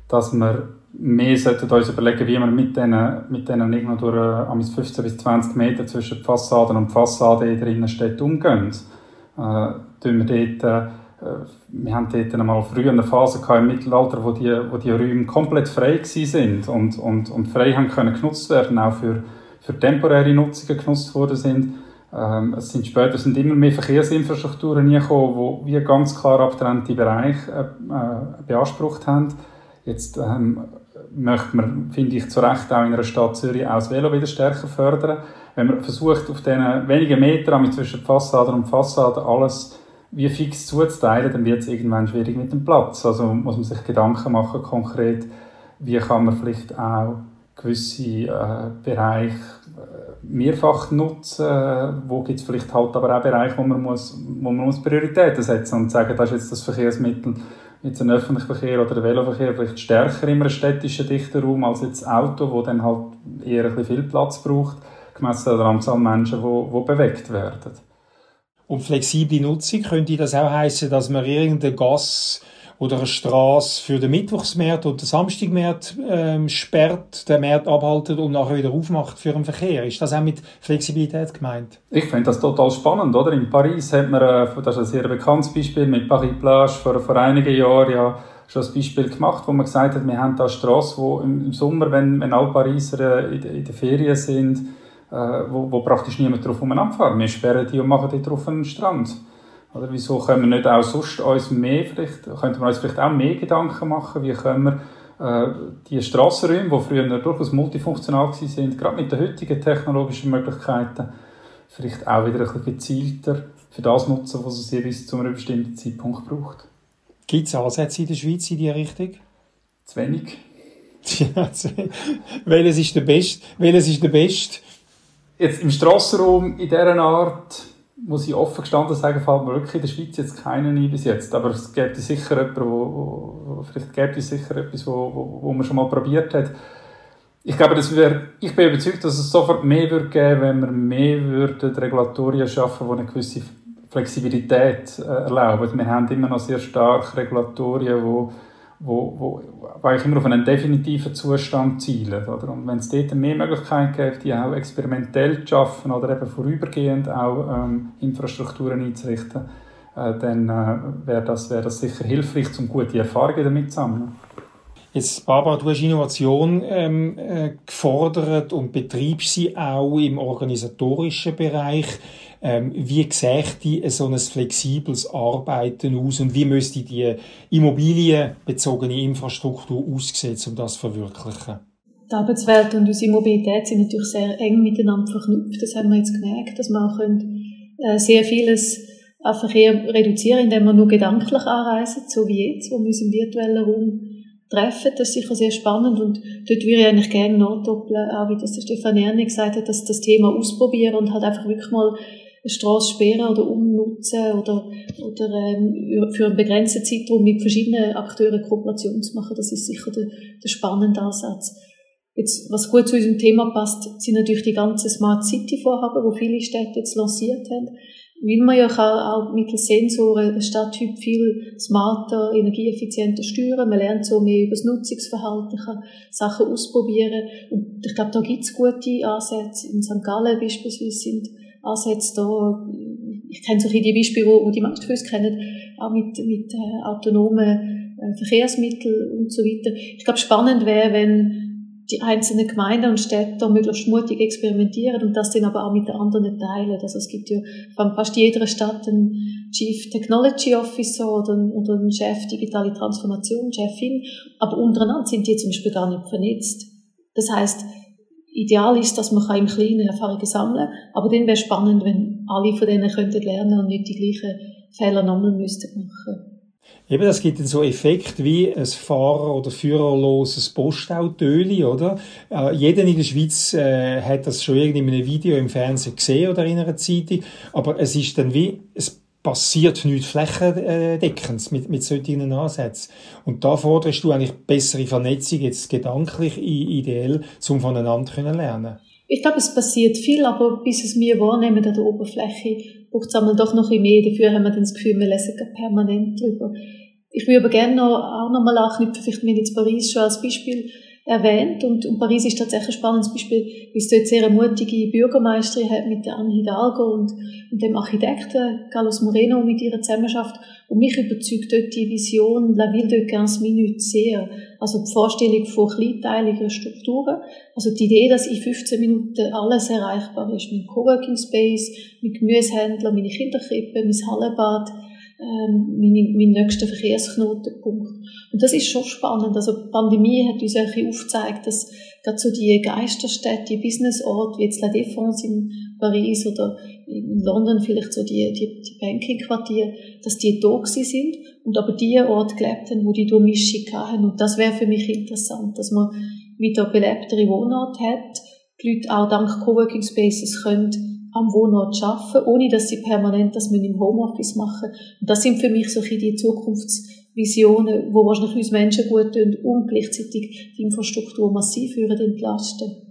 Speaker 5: dass wir mehr sollten uns überlegen, wie wir mit diesen, mit diesen irgendwo durch 15 bis 20 Meter zwischen Fassaden und Fassade in der Innenstadt umgehen äh, wir dort, äh, wir haben dort einmal früher eine Phase im Mittelalter, wo die, wo die Räume komplett frei sind und, und, und frei haben können genutzt werden, auch für, für temporäre Nutzungen genutzt worden sind. Ähm, es sind später sind immer mehr Verkehrsinfrastrukturen gekommen, die wie ganz klar abgetrennte Bereiche äh, äh, beansprucht haben. Jetzt ähm, möchte man, finde ich, zu Recht auch in einer Stadt Zürich auch das Velo wieder stärker fördern wenn man versucht, auf diesen wenigen Metern zwischen Fassade und Fassade alles wie fix zuzuteilen, dann wird es irgendwann schwierig mit dem Platz. Also muss man sich Gedanken machen, konkret, wie kann man vielleicht auch gewisse äh, Bereiche äh, mehrfach nutzen, wo gibt es vielleicht halt aber auch Bereiche, wo man muss, wo man muss Prioritäten setzen und sagen, das ist jetzt das Verkehrsmittel, jetzt ein öffentlicher Verkehr oder der Veloverkehr vielleicht stärker in einem städtischen dichten Raum als jetzt Auto, wo dann halt eher ein bisschen viel Platz braucht gemessen an der Anzahl Menschen, die bewegt werden.
Speaker 2: Und flexible Nutzung, könnte das auch heißen, dass man irgendeine Gas oder eine Straße für den Mittwochsmarkt oder den Samstagmarkt ähm, sperrt, den Markt abhaltet und nachher wieder aufmacht für den Verkehr. Ist das auch mit Flexibilität gemeint?
Speaker 5: Ich finde das total spannend, oder? In Paris hat man, äh, das ist ein sehr bekanntes Beispiel, mit Paris Plage vor, vor einigen Jahren ja schon ein Beispiel gemacht, wo man gesagt hat, wir haben da Strasse, wo im, Sommer, wenn, wenn alle Pariser äh, in, in den Ferien sind, äh, wo, wo praktisch niemand drauf umeinander Wir sperren die und machen die drauf einen Strand. Oder wieso können wir nicht auch sonst uns mehr, vielleicht, könnten wir uns vielleicht auch mehr Gedanken machen, wie können wir äh, die Strassenräume, die früher durchaus multifunktional waren, gerade mit den heutigen technologischen Möglichkeiten, vielleicht auch wieder ein bisschen gezielter für das nutzen, was es jeweils zu einem bestimmten Zeitpunkt braucht.
Speaker 2: Gibt es Ansätze in der Schweiz in diese Richtung?
Speaker 5: Zu wenig.
Speaker 2: Ja, welches ist der Beste? Welches ist der Beste?
Speaker 5: Jetzt im Strassenraum in dieser Art, muss ich offen gestanden sagen, fällt mir wirklich in der Schweiz jetzt keinen ein bis jetzt. Aber es gibt sicher jemanden, wo, vielleicht gibt es sicher etwas, wo, wo, wo man schon mal probiert hat. Ich glaube, das wär, ich bin überzeugt, dass es sofort mehr würde geben, wenn wir mehr würden Regulatorien schaffen, die eine gewisse Flexibilität äh, erlauben. Wir haben immer noch sehr stark Regulatorien, die wo, wo, wo eigentlich immer auf einen definitiven Zustand zielen. Oder? Und wenn es dort mehr Möglichkeiten gibt, die auch experimentell zu schaffen oder eben vorübergehend auch ähm, Infrastrukturen einzurichten, äh, dann äh, wäre das, wär das sicher hilfreich, um gute Erfahrungen damit zu sammeln.
Speaker 2: Jetzt, Barbara, du hast Innovation ähm, äh, gefordert und betreibst sie auch im organisatorischen Bereich. Ähm, wie sähe die so ein flexibles Arbeiten aus und wie müsste die immobilienbezogene Infrastruktur aussehen, um das zu verwirklichen?
Speaker 4: Die Arbeitswelt und unsere Mobilität sind natürlich sehr eng miteinander verknüpft. Das haben wir jetzt gemerkt, dass man auch äh, sehr vieles an Verkehr reduzieren indem wir nur gedanklich anreisen, so wie jetzt, wo wir uns im virtuellen Raum treffen. Das ist sicher sehr spannend und dort würde ich eigentlich gerne nachdoppeln, auch wie das der Stefan Erni gesagt hat, dass das Thema ausprobieren und halt einfach wirklich mal eine Straße sperren oder umnutzen oder, oder ähm, für einen begrenzten Zeitraum mit verschiedenen Akteuren Kooperation zu machen, das ist sicher der, der spannende Ansatz. Jetzt, was gut zu unserem Thema passt, sind natürlich die ganzen Smart City Vorhaben, wo viele Städte jetzt lanciert haben. Weil man ja kann auch mittels Sensoren einen Stadttyp viel smarter, energieeffizienter steuern. Man lernt so mehr über das Nutzungsverhalten, kann Sachen ausprobieren. Und ich glaube, da gibt es gute Ansätze. In St. Gallen beispielsweise sind Ansätze da. Ich kenne so die Beispiele, wo die meisten von uns kennen, auch mit, mit äh, autonomen äh, Verkehrsmitteln und so weiter. Ich glaube, spannend wäre, wenn die einzelnen Gemeinden und Städte da möglichst mutig experimentieren und das dann aber auch mit den anderen teilen. Also es gibt ja von fast jeder Stadt einen Chief Technology Officer oder einen, oder einen Chef Digitale Transformation, Chefin, aber untereinander sind die zum Beispiel gar nicht vernetzt. Das heißt, ideal ist, dass man im Kleinen Erfahrungen sammeln kann, aber dann wäre es spannend, wenn alle von denen könnten lernen und nicht die gleichen Fehler nochmal müssten machen.
Speaker 2: Eben, das gibt dann so Effekt wie ein Fahrer- oder führerloses Postautöli, oder? Äh, jeder in der Schweiz äh, hat das schon irgendwie in einem Video im Fernsehen gesehen oder in einer Zeitung, aber es ist dann wie, es passiert nichts flächendeckend mit, mit solchen Ansätzen. Und da forderst du eigentlich bessere Vernetzung, jetzt gedanklich ideell, um voneinander zu lernen.
Speaker 4: Ich glaube, es passiert viel, aber bis es wir wahrnehmen an der Oberfläche, braucht es einmal doch noch ein mehr. Dafür haben wir dann das Gefühl, wir lesen permanent drüber. Ich würde aber gerne noch, auch noch mal anknüpfen, vielleicht wir jetzt Paris schon als Beispiel erwähnt. Und, und Paris ist tatsächlich ein spannendes Beispiel, weil es dort sehr eine mutige Bürgermeisterin hat mit der Anne Hidalgo und, und dem Architekten Carlos Moreno mit ihrer Zusammenarbeit. Und mich überzeugt dort die Vision La Ville de 15 Minutes sehr, also die Vorstellung von kleinteiligen Strukturen, also die Idee, dass in 15 Minuten alles erreichbar ist, mit Coworking Space, mit Gemüsehändler, meine Kinderkrippe, mein Hallenbad, ähm, mein, mein nächster Verkehrsknotenpunkt. Und das ist schon spannend. Also die Pandemie hat uns auch aufgezeigt, dass gerade so die Geisterstädte, die Businessorte, wie jetzt La Défense in Paris oder in London vielleicht so die, die, die Banking-Quartiere, dass die da sind und aber die Orte gelebt haben, wo die Durchmischung hatten. Und das wäre für mich interessant, dass man wieder belebtere Wohnort hat, die Leute auch dank Coworking Spaces können am Wohnort arbeiten, ohne dass sie permanent das mit im Homeoffice machen. Und das sind für mich so die Zukunftsvisionen, wo wahrscheinlich uns Menschen gut tun und gleichzeitig die Infrastruktur massiv entlasten.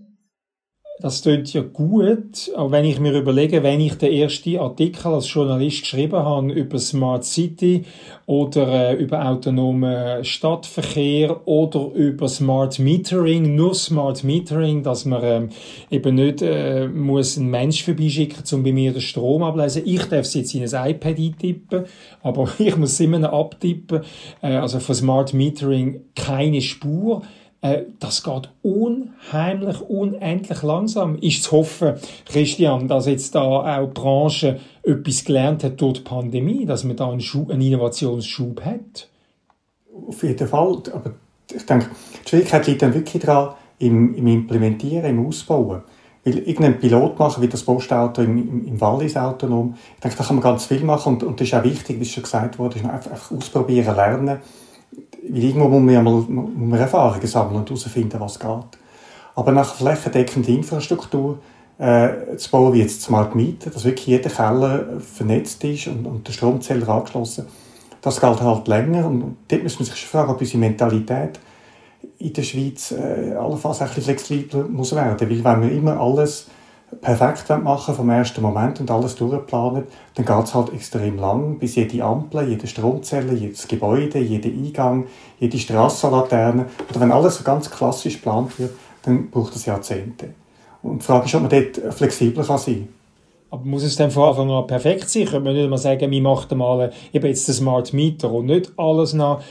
Speaker 2: Das klingt ja gut, aber wenn ich mir überlege, wenn ich den ersten Artikel als Journalist geschrieben habe über Smart City oder äh, über autonomen Stadtverkehr oder über Smart Metering, nur Smart Metering, dass man ähm, eben nicht äh, muss einen Mensch vorbeischicken, um bei mir den Strom ablesen. Ich darf es jetzt in ein iPad eintippen, aber ich muss immer abtippen. Äh, also von Smart Metering keine Spur. Äh, das geht unheimlich, unendlich langsam. Ist zu hoffen, Christian, dass jetzt da auch die Branche etwas gelernt hat durch die Pandemie, dass man da einen, Schub, einen Innovationsschub hat?
Speaker 3: Auf jeden Fall. Aber ich denke, die Schwierigkeit liegt dann wirklich daran, im, im Implementieren, im Ausbauen. Weil irgendein Pilot machen, wie das Postauto im, im, im Wallis autonom, ich denke, da kann man ganz viel machen und, und das ist auch wichtig, wie schon gesagt wurde, einfach, einfach ausprobieren, lernen irgendwo muss man, ja mal, muss man Erfahrungen sammeln und herausfinden, was geht. Aber nach flächendeckender Infrastruktur äh, zu bauen, wie jetzt Smart Meter, dass wirklich jeder Keller vernetzt ist und, und der Stromzähler angeschlossen, das geht halt länger. Und dort muss man sich schon fragen, ob unsere Mentalität in der Schweiz äh, allenfalls flexibler muss werden. Weil wenn wir immer alles perfekt machen vom ersten Moment und alles durchplanen, dann geht es halt extrem lang, bis jede Ampel, jede Stromzelle, jedes Gebäude, jeder Eingang, jede Strassenlaterne, oder wenn alles so ganz klassisch geplant wird, dann braucht es Jahrzehnte. Und die Frage ist, ob man dort flexibler kann sein kann.
Speaker 2: Aber muss es dann von Anfang an perfekt sein? Könnte man nicht mal sagen, wir machen mal eben jetzt den Smart Meter und nicht alles nach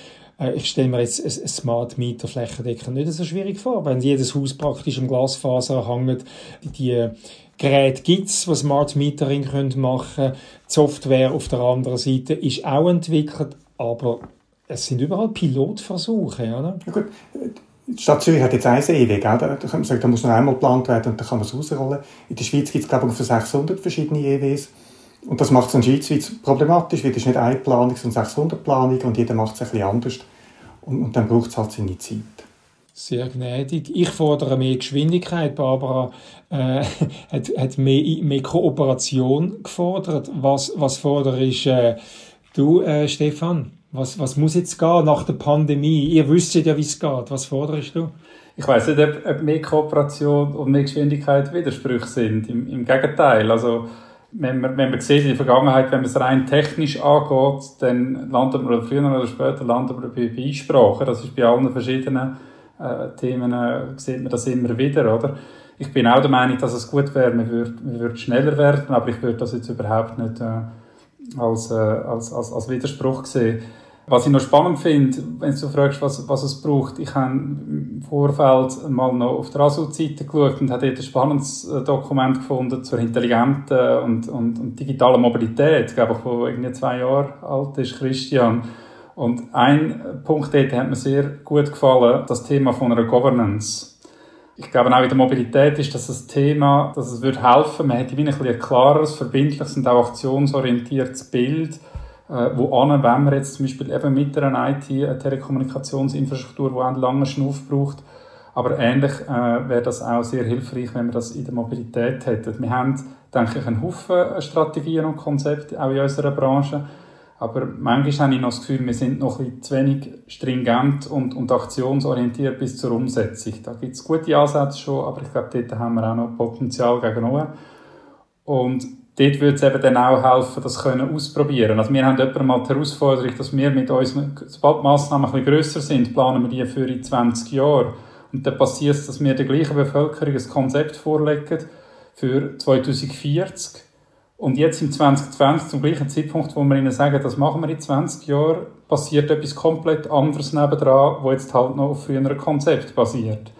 Speaker 2: ich stelle mir jetzt ein Smart Meter flächendeckend nicht so schwierig vor. Wenn jedes Haus praktisch im Glasfaser hängt, die Geräte gibt es, die Smart Metering machen können. Die Software auf der anderen Seite ist auch entwickelt, aber es sind überall Pilotversuche, oder?
Speaker 3: Ja, gut. Die Stadt Zürich hat jetzt einen Seeweg, da, da sagen, da muss noch einmal geplant werden und dann kann man es rausrollen. In der Schweiz gibt es, glaube ich, für 600 verschiedene EWs. Und das macht es in der Schweiz problematisch, weil es nicht eine Planung, sondern 600 Planungen und jeder macht es ein bisschen anders. Und, und dann braucht es halt seine Zeit.
Speaker 2: Sehr gnädig. Ich fordere mehr Geschwindigkeit. Barbara äh, hat, hat mehr, mehr Kooperation gefordert. Was, was fordere ich äh, du, äh, Stefan? Was, was muss jetzt gehen nach der Pandemie? Ihr wisst ja, wie es geht. Was forderst du?
Speaker 5: Ich weiß nicht, ob, ob mehr Kooperation und mehr Geschwindigkeit Widersprüche sind. Im, im Gegenteil. Also, wenn man, wenn man sieht in der Vergangenheit, wenn man es rein technisch angeht, dann landet man früher oder später landet man bei Einsprachen. Das ist bei allen verschiedenen äh, Themen, äh, sieht man das immer wieder, oder? Ich bin auch der Meinung, dass es gut wäre, man würde, man würde schneller werden, aber ich würde das jetzt überhaupt nicht äh, als, äh, als, als, als Widerspruch sehen. Was ich noch spannend finde, wenn du fragst, was, was es braucht, ich habe im Vorfeld mal noch auf der ASU-Seite geschaut und habe dort ein spannendes äh, Dokument gefunden zur intelligenten und, und, und digitalen Mobilität, ich glaube ich, wo irgendwie zwei Jahre alt ist, Christian. Und ein Punkt dort hat mir sehr gut gefallen, das Thema von einer Governance. Ich glaube auch in der Mobilität ist das ein Thema, dass es würde helfen, man hätte wie ein, ein klares, verbindliches und auch aktionsorientiertes Bild, wo an, wenn man jetzt zum Beispiel eben mit einer IT, eine Telekommunikationsinfrastruktur, die einen langen Schnuff braucht, aber ähnlich äh, wäre das auch sehr hilfreich, wenn wir das in der Mobilität hätten. Wir haben, denke ich, einen Haufen Strategien und Konzepte, auch in unserer Branche. Aber manchmal habe ich noch das Gefühl, wir sind noch ein bisschen zu wenig stringent und, und aktionsorientiert bis zur Umsetzung. Da gibt es gute Ansätze schon, aber ich glaube, dort haben wir auch noch Potenzial gegenüber. Und dort würde es eben dann auch helfen, das können ausprobieren. Also wir haben jemanden mal die Herausforderung, dass wir mit uns, sobald die Massnahmen ein bisschen grösser sind, planen wir die für in 20 Jahre. Und dann passiert es, dass wir der gleichen Bevölkerung ein Konzept vorlegen für 2040. Und jetzt im 2020, zum gleichen Zeitpunkt, wo wir ihnen sagen, das machen wir in 20 Jahren, passiert etwas komplett anderes nebendran, wo jetzt halt noch auf früheren Konzept basiert.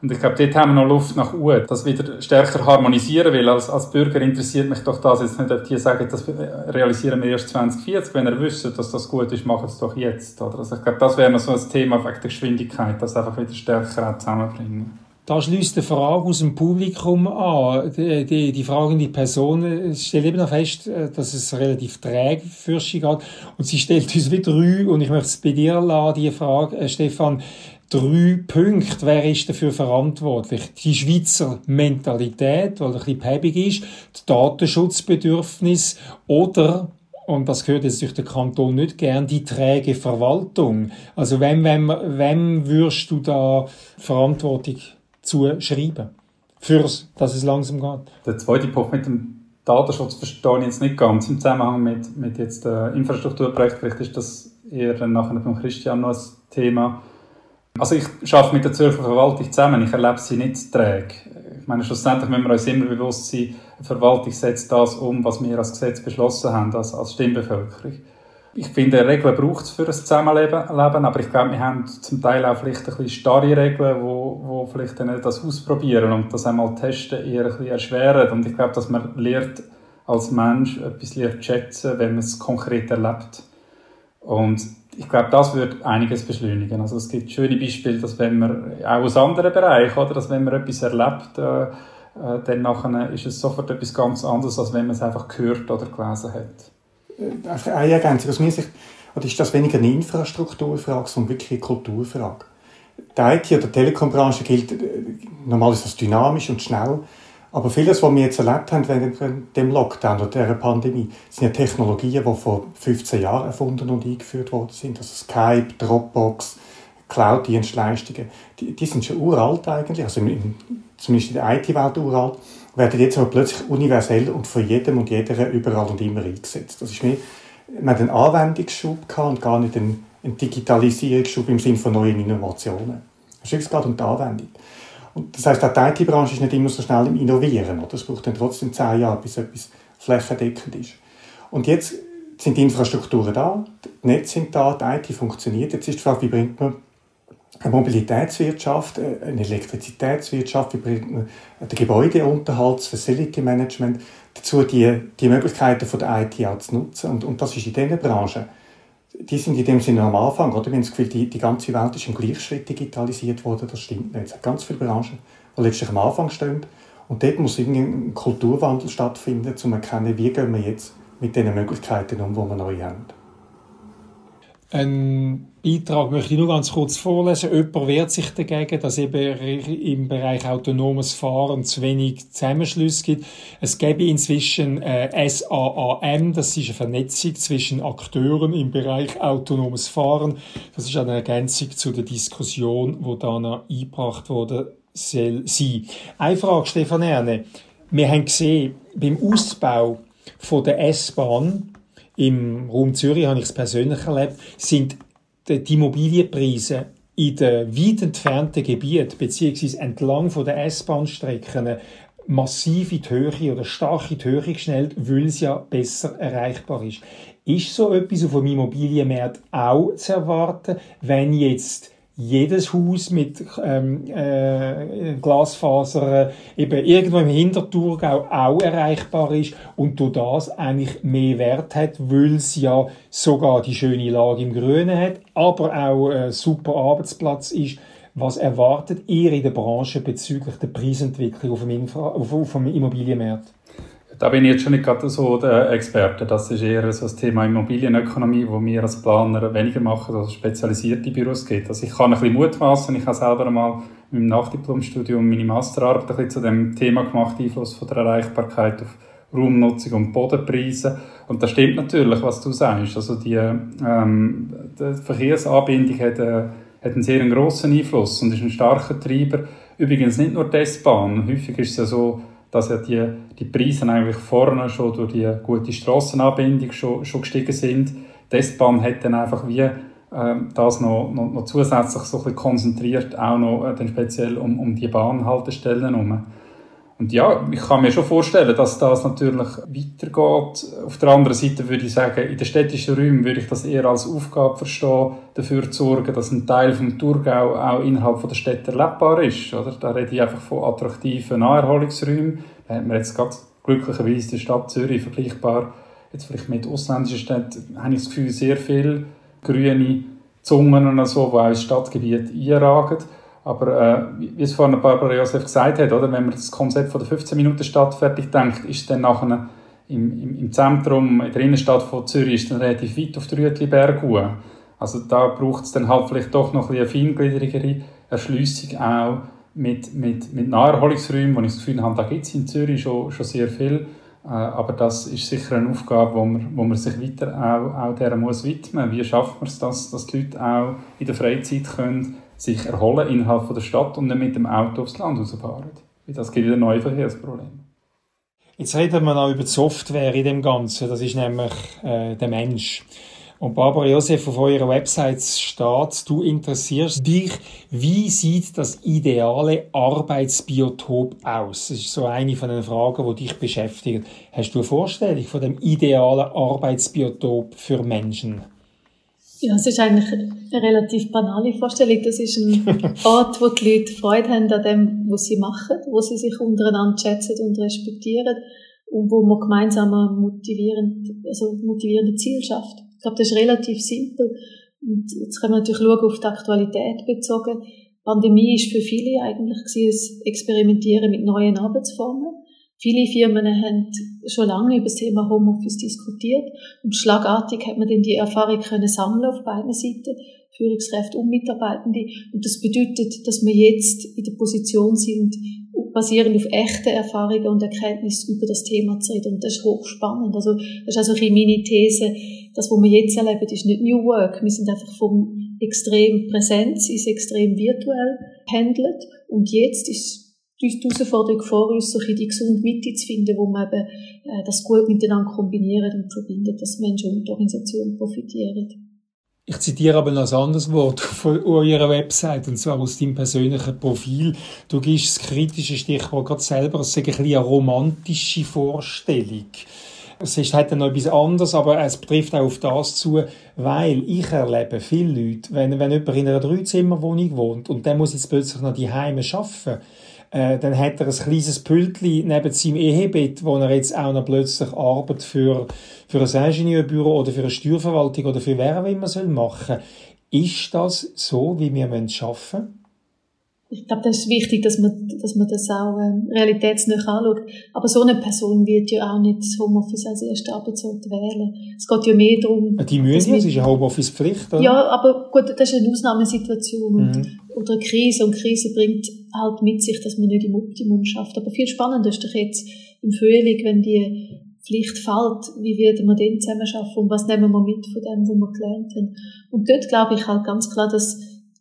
Speaker 5: Und ich glaube, dort haben wir noch Luft nach oben, das wieder stärker harmonisieren will. Als, als Bürger interessiert mich doch das jetzt nicht, ob die sagen, das realisieren wir erst 2040. Wenn ihr wisst, dass das gut ist, macht es doch jetzt. Oder? Also ich glaube, das wäre noch so ein Thema wegen der Geschwindigkeit, das einfach wieder stärker auch zusammenbringen.
Speaker 2: Da schließt eine Frage aus dem Publikum an. Die, die, die fragende Person stellt eben noch fest, äh, dass es relativ träge für geht. Und sie stellt uns wieder drei, und ich möchte es bei dir lassen, die Frage, äh, Stefan, drei Punkte. Wer ist dafür verantwortlich? Die Schweizer Mentalität, weil ein bisschen päbig ist, das Datenschutzbedürfnis oder und das gehört jetzt durch den Kanton nicht gern, die träge Verwaltung. Also wem, wem, wem würdest du da Verantwortung zuschreiben? Fürs, dass es langsam geht?
Speaker 5: Der zweite Punkt mit dem Datenschutz verstehe ich jetzt nicht ganz. Im Zusammenhang mit, mit jetzt der Infrastrukturprojekt, vielleicht ist das eher nachher von Christian noch ein Thema. Also ich arbeite mit der Zürcher Verwaltung zusammen, ich erlebe sie nicht träge. Ich meine, schlussendlich müssen wir uns immer bewusst sein, die Verwaltung setzt das um, was wir als Gesetz beschlossen haben, als, als Stimmbevölkerung. Ich finde, Regeln braucht es für ein Zusammenleben, aber ich glaube, wir haben zum Teil auch vielleicht ein bisschen starre Regeln, wo, wo vielleicht dann das ausprobieren und das einmal testen eher ein bisschen erschweren. Und ich glaube, dass man lernt, als Mensch etwas lernt schätzen, wenn man es konkret erlebt. Und ich glaube, das wird einiges beschleunigen. Also es gibt schöne Beispiele, dass wenn man, auch aus anderen Bereichen, oder, dass wenn man etwas erlebt, äh, äh, dann nachher ist es sofort etwas ganz anderes, als wenn man es einfach gehört oder gelesen hat.
Speaker 3: Äh, eine Ergänzung aus meiner Sicht, oder ist das weniger eine Infrastrukturfrage, sondern wirklich eine Kulturfrage. Die IT- oder Telekombranche gilt, äh, normal ist das dynamisch und schnell, aber vieles, was wir jetzt erlebt haben während dem Lockdown oder dieser Pandemie, sind ja Technologien, die vor 15 Jahren erfunden und eingeführt worden sind. Also Skype, Dropbox, Cloud-Dienstleistungen, die, die, sind schon uralt eigentlich, also im, zumindest in der IT-Welt uralt, werden jetzt aber plötzlich universell und von jedem und jeder überall und immer eingesetzt. Das ist mehr, man hat einen Anwendungsschub gehabt und gar nicht einen, einen Digitalisierungsschub im Sinne von neuen Innovationen. Es geht um die Anwendung. Und das heißt, auch die IT-Branche ist nicht immer so schnell im Innovieren. Es braucht dann trotzdem zehn Jahre, bis etwas flächendeckend ist. Und jetzt sind die Infrastrukturen da, die Netze sind da, die IT funktioniert. Jetzt ist die Frage, wie bringt man eine Mobilitätswirtschaft, eine Elektrizitätswirtschaft, wie bringt man den Gebäudeunterhalt, das Facility Management dazu, die, die Möglichkeiten von der IT auch zu nutzen. Und, und das ist in diesen Branchen die sind in dem Sinne am Anfang, oder? Wir haben das Gefühl, die, die ganze Welt ist im Gleichschritt digitalisiert worden. Das stimmt nicht. Es gibt ganz viele Branchen, die letztlich am Anfang stehen. Und dort muss irgendwie ein Kulturwandel stattfinden, um zu erkennen, wie gehen wir jetzt mit den Möglichkeiten um, die wir neu haben.
Speaker 2: Ein Beitrag möchte ich nur ganz kurz vorlesen. Jemand wehrt sich dagegen, dass eben im Bereich autonomes Fahren zu wenig Zusammenschlüsse gibt. Es gäbe inzwischen äh, SAAM, das ist eine Vernetzung zwischen Akteuren im Bereich autonomes Fahren. Das ist eine Ergänzung zu der Diskussion, wo da noch eingebracht wurde soll sein. Eine Frage, Stefan Erne. Wir haben gesehen, beim Ausbau von der S-Bahn im Raum Zürich, habe ich es persönlich erlebt, sind die Immobilienpreise in den weit entfernten Gebieten beziehungsweise entlang von der S-Bahn-Strecken massiv in die Höhe oder stark in die Höhe geschnellt, weil es ja besser erreichbar ist. Ist so etwas auf dem Immobilienmarkt auch zu erwarten, wenn jetzt jedes Haus mit ähm, äh, Glasfaser äh, eben irgendwo im Hinterthurgau auch erreichbar ist und durch das eigentlich mehr Wert hat, weil es ja sogar die schöne Lage im Grünen hat, aber auch ein super Arbeitsplatz ist. Was erwartet ihr in der Branche bezüglich der Preisentwicklung auf dem, Infra auf, auf dem Immobilienmarkt?
Speaker 5: Da bin ich jetzt schon nicht gerade so der Experte. Das ist eher so das Thema Immobilienökonomie, wo wir als Planer weniger machen, als spezialisierte Büros geht. Also ich kann ein bisschen mutmaßen. Ich habe selber einmal im Nachdiplomstudium meine Masterarbeit ein bisschen zu dem Thema gemacht, Einfluss von der Erreichbarkeit auf Raumnutzung und Bodenpreise. Und das stimmt natürlich, was du sagst. Also die, ähm, die Verkehrsanbindung hat, äh, hat einen sehr grossen Einfluss und ist ein starker Treiber. Übrigens nicht nur die S-Bahn. Häufig ist es ja so, dass ja die, die Preise eigentlich vorne schon durch die gute Strassenanbindung schon, schon gestiegen sind. Die S-Bahn hat dann einfach wie ähm, das noch, noch, noch, zusätzlich so ein bisschen konzentriert, auch noch äh, dann speziell um, um die Bahnhaltestellen herum. Und ja, ich kann mir schon vorstellen, dass das natürlich weitergeht. Auf der anderen Seite würde ich sagen, in den städtischen Räumen würde ich das eher als Aufgabe verstehen, dafür zu sorgen, dass ein Teil vom Thurgau auch innerhalb der Stadt erlebbar ist. Oder? Da rede ich einfach von attraktiven Naherholungsräumen. Da hat man jetzt gerade glücklicherweise die Stadt Zürich vergleichbar, jetzt vielleicht mit ausländischen Städten, habe ich das Gefühl, sehr viele grüne Zungen und so, die auch ins Stadtgebiet einragen. Aber äh, wie es vorhin Barbara Josef gesagt hat, oder, wenn man das Konzept von der 15-Minuten-Stadt fertig denkt, ist dann nachher im, im, im Zentrum, in der Innenstadt von Zürich, ist dann relativ weit auf der Rütliberg Also da braucht es dann halt vielleicht doch noch ein eine feingliedrigere Erschliessung auch mit, mit, mit Naherholungsräumen, wo ich das Gefühl habe, da gibt es in Zürich schon, schon sehr viel. Äh, aber das ist sicher eine Aufgabe, wo man, wo man sich weiter auch, auch der muss widmen. Wie schafft man es, dass, dass die Leute auch in der Freizeit können sich erholen innerhalb der Stadt und nicht mit dem Auto aufs Land rausfahren. Das gibt wieder neue Verkehrsprobleme.
Speaker 2: Jetzt reden wir noch über die Software in dem Ganzen. Das ist nämlich äh, der Mensch. Und Barbara Josef, auf eurer Website steht, du interessierst dich, wie sieht das ideale Arbeitsbiotop aus? Das ist so eine von den Fragen, die dich beschäftigen. Hast du eine Vorstellung von dem idealen Arbeitsbiotop für Menschen?
Speaker 4: Ja, es ist eigentlich eine relativ banale Vorstellung. Das ist ein Ort, wo die Leute Freude haben an dem, was sie machen, wo sie sich untereinander schätzen und respektieren und wo man gemeinsam motivierend, also motivierende Ziel schafft. Ich glaube, das ist relativ simpel. Und jetzt können wir natürlich schauen auf die Aktualität bezogen. Die Pandemie ist für viele eigentlich das Experimentieren mit neuen Arbeitsformen. Viele Firmen haben schon lange über das Thema Homeoffice diskutiert und schlagartig hat man dann die Erfahrung können sammeln auf beiden Seiten, Führungskräfte und Mitarbeitende. Und das bedeutet, dass wir jetzt in der Position sind, basierend auf echten Erfahrungen und Erkenntnissen über das Thema zu reden. Und das ist hochspannend. Also, das ist also eine meine These. Das, was wir jetzt erleben, ist nicht New Work. Wir sind einfach vom extrem Präsenz ins extrem virtuell handelt. Und jetzt ist die Herausforderung vor uns, so die gesunde Mitte zu finden, wo man eben äh, das gut miteinander kombiniert und verbindet, dass Menschen und Organisationen profitieren.
Speaker 2: Ich zitiere aber noch ein anderes Wort von eurer Website, und zwar aus deinem persönlichen Profil. Du gibst das kritische Stichwort gerade selber, es ist eine romantische Vorstellung. Es ist halt noch etwas anderes, aber es trifft auch auf das zu, weil ich erlebe viele Leute, wenn, wenn jemand in einer Dreizimmerwohnung wohnt und der muss jetzt plötzlich noch die Heime arbeiten, äh, dann hat er ein kleines Pültli neben seinem Ehebett, wo er jetzt auch noch plötzlich Arbeit für, für ein Ingenieurbüro oder für eine Steuerverwaltung oder für wer auch immer soll machen. Ist das so, wie wir arbeiten wollen?
Speaker 4: Ich glaube, das ist wichtig, dass man, dass man das auch ähm, realitätsnah anschaut. Aber so eine Person wird ja auch nicht das Homeoffice als erste Arbeitsort wählen. Es geht ja mehr darum...
Speaker 2: Die müssen, es ist eine Homeoffice-Pflicht, oder?
Speaker 4: Ja, aber gut, das ist eine Ausnahmesituation mhm. oder eine Krise. Und Krise bringt halt mit sich, dass man nicht im Optimum schafft. Aber viel spannender ist doch jetzt im Frühling, wenn die Pflicht fällt, wie werden wir den zusammen schaffen und was nehmen wir mit von dem, was wir gelernt haben. Und dort glaube ich halt ganz klar, dass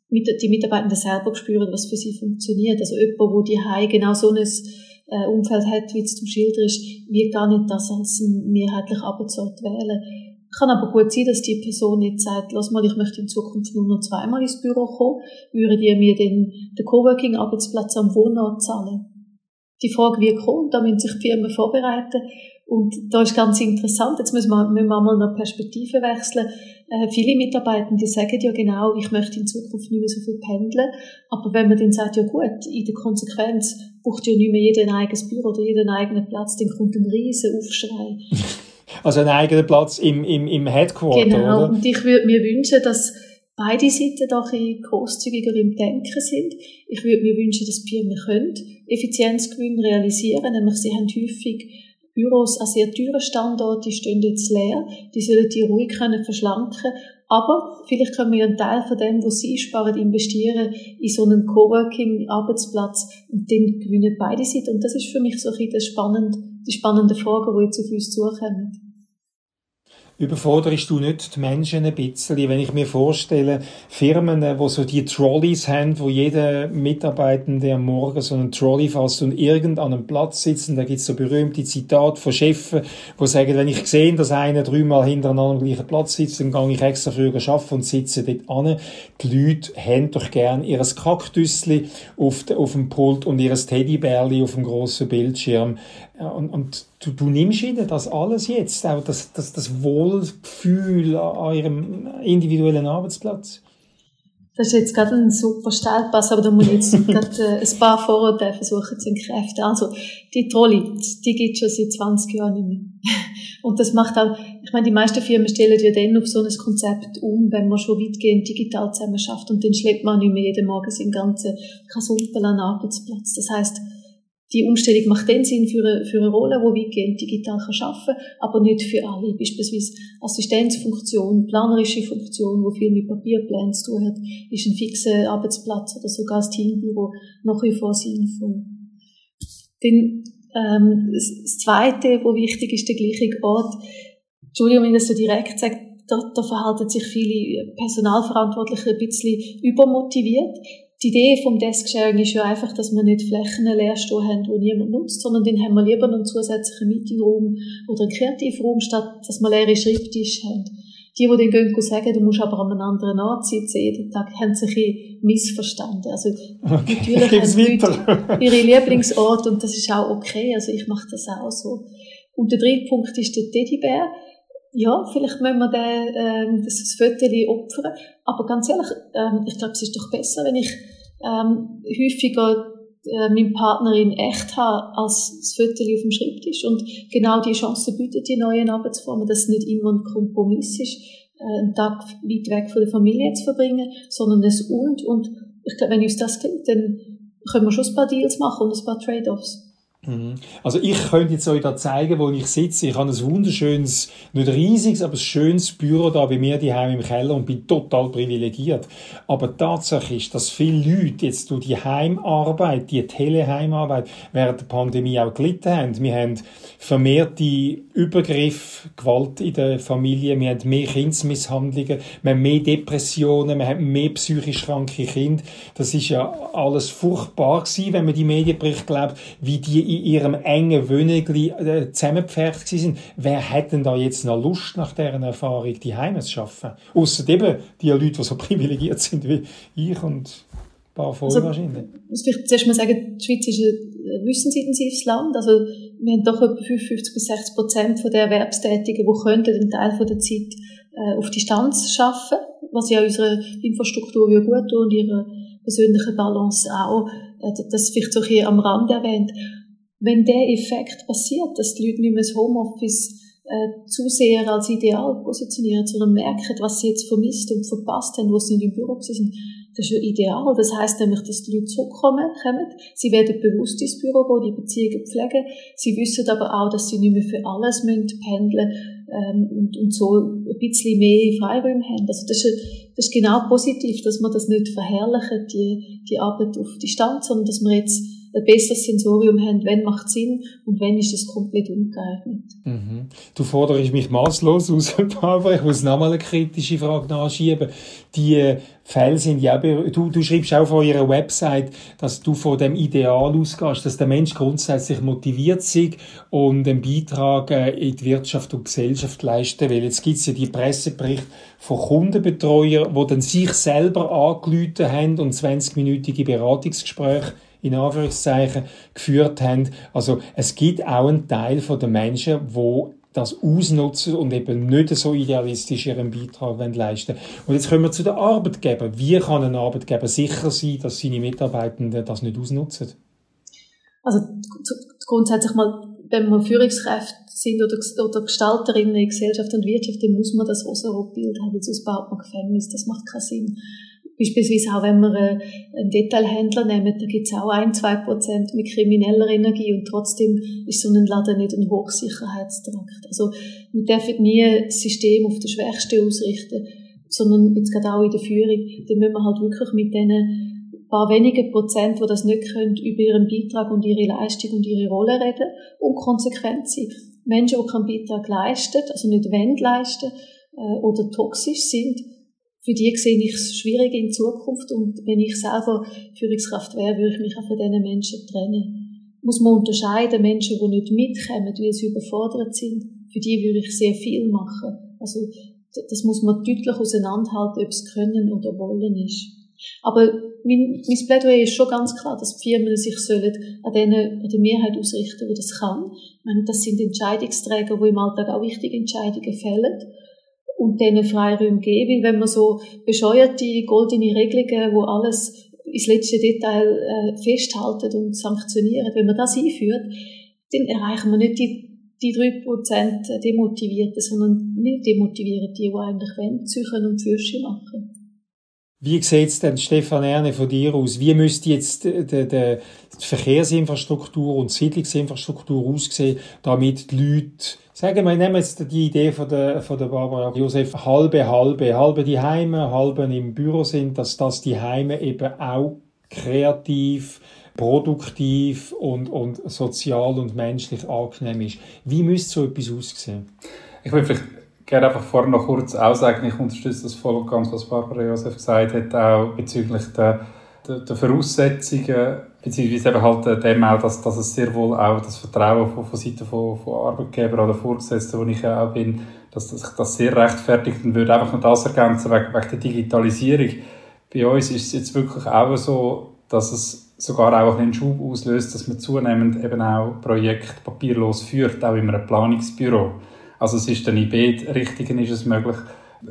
Speaker 4: die Mitarbeitenden selber spüren, was für sie funktioniert. Also jemand, wo die Hai genau so ein äh, Umfeld hat, wie es zum Schilder ist, wird gar nicht das als ein mehrheitlich Arbeitsort wählen. Kann aber gut sein, dass die Person jetzt sagt, lass mal, ich möchte in Zukunft nur noch zweimal ins Büro kommen, würden die mir den, den Coworking-Arbeitsplatz am Wohnort zahlen. Die Frage, wie kommt, da müssen sich die Firmen vorbereiten. Und da ist ganz interessant, jetzt müssen wir, müssen wir mal noch Perspektive wechseln. Äh, viele Mitarbeitende sagen ja genau, ich möchte in Zukunft nicht mehr so viel pendeln. Aber wenn man dann sagt, ja gut, in der Konsequenz braucht ja nicht mehr jeder ein eigenes Büro oder jeder einen eigenen Platz, dann kommt ein riesen Aufschrei.
Speaker 2: Also ein eigener Platz im, im, im Headquarter,
Speaker 4: Genau,
Speaker 2: oder?
Speaker 4: und ich würde mir wünschen, dass beide Seiten da ein bisschen grosszügiger im Denken sind. Ich würde mir wünschen, dass die Firmen können Effizienzgewinn realisieren, nämlich sie haben häufig Büros an sehr teuren Standorten, die stehen jetzt leer, die sollen die ruhig können verschlanken aber vielleicht können wir einen Teil von dem, was sie sparen, investieren in so einen Coworking-Arbeitsplatz und dann gewinnen beide Seiten. Und das ist für mich so ein bisschen spannende, die spannende Frage, die jetzt auf uns zukommen.
Speaker 2: Überforderst du nicht die Menschen ein bisschen, wenn ich mir vorstelle, Firmen, wo so die Trolleys haben, wo jeder Mitarbeitende am Morgen so einen Trolley fasst und irgend an einem Platz sitzt, da gibt's so berühmte Zitate von Chefen, wo sagen, wenn ich sehe, dass einer dreimal hintereinander am gleichen Platz sitzt, dann gehe ich extra früher arbeiten und sitze dort an. Die Leute haben doch gern ihres Kaktusli auf, auf dem Pult und ihres Teddybärli auf dem grossen Bildschirm. Und, und du, du nimmst ihnen das alles jetzt, auch das, das, das Wohlgefühl an eurem individuellen Arbeitsplatz.
Speaker 4: Das ist jetzt gerade ein super Stellpass, aber da muss ich jetzt gerade äh, ein paar Vorurteile versuchen zu entkräften. Also, die Trolley, die gibt schon seit 20 Jahren nicht mehr. Und das macht auch, ich meine, die meisten Firmen stellen ja dann auf so ein Konzept um, wenn man schon weitgehend digital zusammen schafft und dann schleppt man nicht mehr jeden Morgen seinen ganzen Kasumpel an den Arbeitsplatz. Das heißt, die Umstellung macht den Sinn für eine, für eine Rolle, die weitgehend digital kann arbeiten kann, aber nicht für alle. Beispielsweise Assistenzfunktion, planerische Funktion, die viel mit Papierplänen zu tun hat, ist ein fixer Arbeitsplatz oder sogar das Teambüro nach wie vor sinnvoll. Dann, ähm, das Zweite, wo wichtig ist, der gleiche Ort. Entschuldigung, wenn ich das so direkt sage, da, da verhalten sich viele Personalverantwortliche ein bisschen übermotiviert die Idee vom Desk-Sharing ist ja einfach, dass wir nicht Flächen leer stehen haben, die niemand nutzt, sondern dann haben wir lieber einen zusätzlichen Meetingraum oder einen Kreativraum, statt dass wir leere Schreibtische haben. Die, die dann gehen sagen, du musst aber an einem anderen Ort sitzen, jeden Tag, haben sich ein missverstanden. Also,
Speaker 2: okay.
Speaker 4: natürlich haben Leute ihre Lieblingsort und das ist auch okay. Also, ich mache das auch so. Und der dritte Punkt ist der Teddybär ja, vielleicht müssen wir den, ähm, das, Foto opfern. Aber ganz ehrlich, ähm, ich glaube, es ist doch besser, wenn ich ähm, häufiger äh, meinen Partner in echt habe, als das Foto auf dem Schreibtisch. Und genau die Chance bietet die neuen Arbeitsformen, dass es nicht immer ein Kompromiss ist, äh, einen Tag weit weg von der Familie zu verbringen, sondern es und. Und ich glaube, wenn uns das klingt, dann können wir schon ein paar Deals machen und ein paar Trade-offs.
Speaker 2: Mhm. Also ich könnte jetzt euch da zeigen, wo ich sitze. Ich habe ein wunderschönes, nicht riesiges, aber ein schönes Büro da bei mir daheim im Keller und bin total privilegiert. Aber Tatsache ist, dass viele Leute jetzt durch die Heimarbeit, die Teleheimarbeit während der Pandemie auch gelitten haben. Wir haben vermehrte Übergriffe, Gewalt in der Familie, wir haben mehr Kindsmisshandlungen, wir haben mehr Depressionen, wir haben mehr psychisch kranke Kinder. Das ist ja alles furchtbar gewesen, wenn man die Medienberichte glaubt, wie die in ihrem engen Wönigli äh, zusammengepfercht sind. Wer hat denn da jetzt noch Lust, nach deren Erfahrung die Heime zu schaffen? Ausser eben die Leute, die so privilegiert sind wie ich und ein paar von also, wahrscheinlich.
Speaker 4: muss vielleicht zuerst mal sagen, die Schweiz ist ein wissensintensives Land. Also, wir haben doch etwa 55 bis 60 Prozent der Erwerbstätigen, die könnten einen Teil von der Zeit äh, auf Distanz schaffen, was ja unserer Infrastruktur gut tut und ihrer persönlichen Balance auch. Äh, das vielleicht so hier am Rand erwähnt wenn der Effekt passiert, dass die Leute nicht mehr das Homeoffice äh, zu sehr als ideal positionieren, sondern merken, was sie jetzt vermisst und verpasst haben, wo sie nicht im Büro sind, Das ist ja ideal. Das heisst nämlich, dass die Leute zurückkommen, kommen. Sie werden bewusst ins Büro gehen, die Beziehungen pflegen. Sie wissen aber auch, dass sie nicht mehr für alles müssen pendeln ähm, und, und so ein bisschen mehr Freiräume haben. Also das ist, das ist genau positiv, dass man das nicht verherrlichen, die, die Arbeit auf Distanz, sondern dass man jetzt ein besseres Sensorium haben, wenn macht Sinn und wenn ist es komplett ungeeignet.
Speaker 2: Mhm. Du forderst mich maßlos aus, Barbara. Ich muss nochmal eine kritische Frage nachschieben. Die äh, Fälle sind ja, du, du schreibst auch auf eurer Website, dass du von dem Ideal ausgehst, dass der Mensch grundsätzlich motiviert ist und einen Beitrag äh, in die Wirtschaft und Gesellschaft leisten will. Jetzt gibt es ja die Presseberichte von Kundenbetreuern, die dann sich selber angelüht haben und 20-minütige Beratungsgespräche in Anführungszeichen geführt haben. Also es gibt auch einen Teil den Menschen, wo das ausnutzen und eben nicht so idealistisch ihren Beitrag leisten. Und jetzt kommen wir zu den Arbeitgebern. Wie kann ein Arbeitgeber sicher sein, dass seine Mitarbeitenden das nicht ausnutzen?
Speaker 4: Also grundsätzlich mal, wenn man Führungskräfte sind oder, oder Gestalterinnen in Gesellschaft und Wirtschaft, dann muss man das Rosa-Rot-Bild haben, sonst baut man Gefängnis. Das macht keinen Sinn. Beispielsweise auch, wenn wir äh, einen Detailhändler nehmen, da gibt es auch ein, zwei Prozent mit krimineller Energie und trotzdem ist so ein Laden nicht ein Hochsicherheitstrakt. Also wir dürfen nie das System auf das Schwächste ausrichten, sondern jetzt gerade auch in der Führung, dann müssen wir halt wirklich mit diesen paar wenigen Prozent, die das nicht können, über ihren Beitrag und ihre Leistung und ihre Rolle reden und konsequent sein. Menschen, die keinen Beitrag leisten, also nicht wollen leisten äh, oder toxisch sind, für die sehe ich es schwierig in Zukunft und wenn ich selber Führungskraft wäre, würde ich mich auch von diesen Menschen trennen. Muss man unterscheiden, Menschen, die nicht mitkommen, weil sie überfordert sind, für die würde ich sehr viel machen. Also das muss man deutlich auseinanderhalten, ob es können oder wollen ist. Aber mein, mein Plädoyer ist schon ganz klar, dass die Firmen sich sollen an, denen, an der Mehrheit ausrichten, die das kann. Ich meine, das sind Entscheidungsträger, die im Alltag auch wichtige Entscheidungen fällen und denen Freiräume. Weil wenn man so bescheuerte goldene Regelungen, wo alles ins letzte Detail äh, festhalten und sanktionieren, wenn man das einführt, dann erreichen wir nicht die die drei Prozent Demotivierten, sondern nicht demotivieren die, die eigentlich wollen, Psychen und Fürsche machen.
Speaker 2: Wie sieht es denn, Stefan Erne, von dir aus? Wie müsste jetzt die, die, die Verkehrsinfrastruktur und die Siedlungsinfrastruktur aussehen, damit die Leute, sagen wir, nehmen jetzt die Idee von der, von der Barbara Josef, halbe, halbe, halbe die Heime, halbe im Büro sind, dass das die Heime eben auch kreativ, produktiv und, und sozial und menschlich angenehm ist. Wie müsste so etwas aussehen?
Speaker 5: Ich will vielleicht gerne einfach vorher noch kurz aussagen, ich unterstütze das voll und ganz, was Barbara Josef gesagt hat, auch bezüglich der, der, der Voraussetzungen, beziehungsweise eben halt dem auch, dass, dass es sehr wohl auch das Vertrauen von, von Seiten von, von Arbeitgebern oder Vorgesetzten, wo ich ja auch bin, dass, dass ich das sehr rechtfertigt und würde einfach noch das ergänzen wegen, wegen der Digitalisierung. Bei uns ist es jetzt wirklich auch so, dass es sogar auch einen Schub auslöst, dass man zunehmend eben auch Projekte papierlos führt, auch in einem Planungsbüro. Also es ist dann in beiden Richtungen ist es möglich.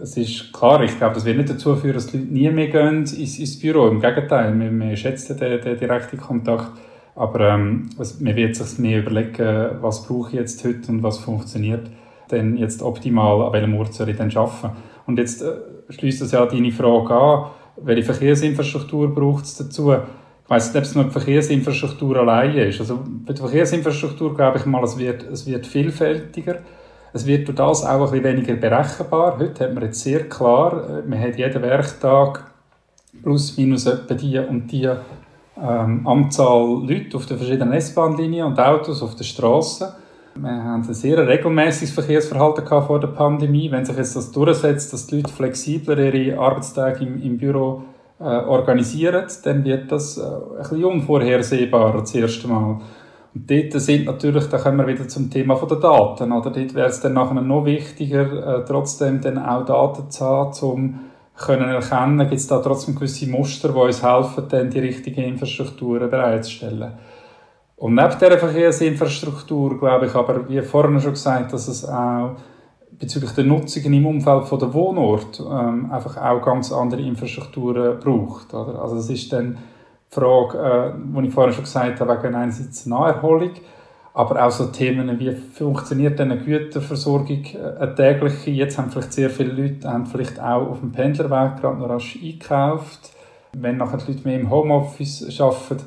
Speaker 5: Es ist klar, ich glaube, das wird nicht dazu führen, dass die Leute nie mehr gehen ins, ins Büro. Im Gegenteil, wir, wir schätzen den, den direkten Kontakt. Aber ähm, also, man wird sich mehr überlegen, was brauche ich jetzt heute und was funktioniert denn jetzt optimal, an welchem Ort soll ich denn arbeiten. Und jetzt äh, schließt das ja deine Frage an, welche Verkehrsinfrastruktur braucht es dazu? Ich weiss nicht, ob es nur die Verkehrsinfrastruktur alleine ist. Also bei der Verkehrsinfrastruktur glaube ich mal, es wird, es wird vielfältiger. Es wird durch das auch ein bisschen weniger berechenbar. Heute hat man jetzt sehr klar, äh, man hat jeden Werktag plus minus etwa die und die ähm, Anzahl Leute auf den verschiedenen S-Bahn-Linien und Autos auf der Straße. Wir haben ein sehr regelmäßiges Verkehrsverhalten vor der Pandemie. Wenn sich jetzt das durchsetzt, dass die Leute flexibler ihre Arbeitstage im, im Büro äh, organisieren, dann wird das äh, ein bisschen unvorhersehbarer das erste Mal. Dort sind natürlich, da kommen wir wieder zum Thema der Daten, oder? Dort wäre es dann nachher noch wichtiger, äh, trotzdem dann auch Daten zu haben, um können erkennen, gibt es da trotzdem gewisse Muster, die uns helfen, dann die richtigen Infrastrukturen bereitzustellen. Und neben dieser Verkehrsinfrastruktur glaube ich aber, wie vorhin schon gesagt, dass es auch bezüglich der Nutzungen im Umfeld von der Wohnort ähm, einfach auch ganz andere Infrastrukturen braucht. Oder? Also das ist dann Frage, äh, die ich vorhin schon gesagt habe, wegen einerseits Naherholung, aber auch so Themen wie funktioniert eine Güterversorgung, äh, eine tägliche, jetzt haben vielleicht sehr viele Leute haben vielleicht auch auf dem Pendlerweg gerade noch rasch eingekauft. Wenn nachher die Leute mehr im Homeoffice arbeiten,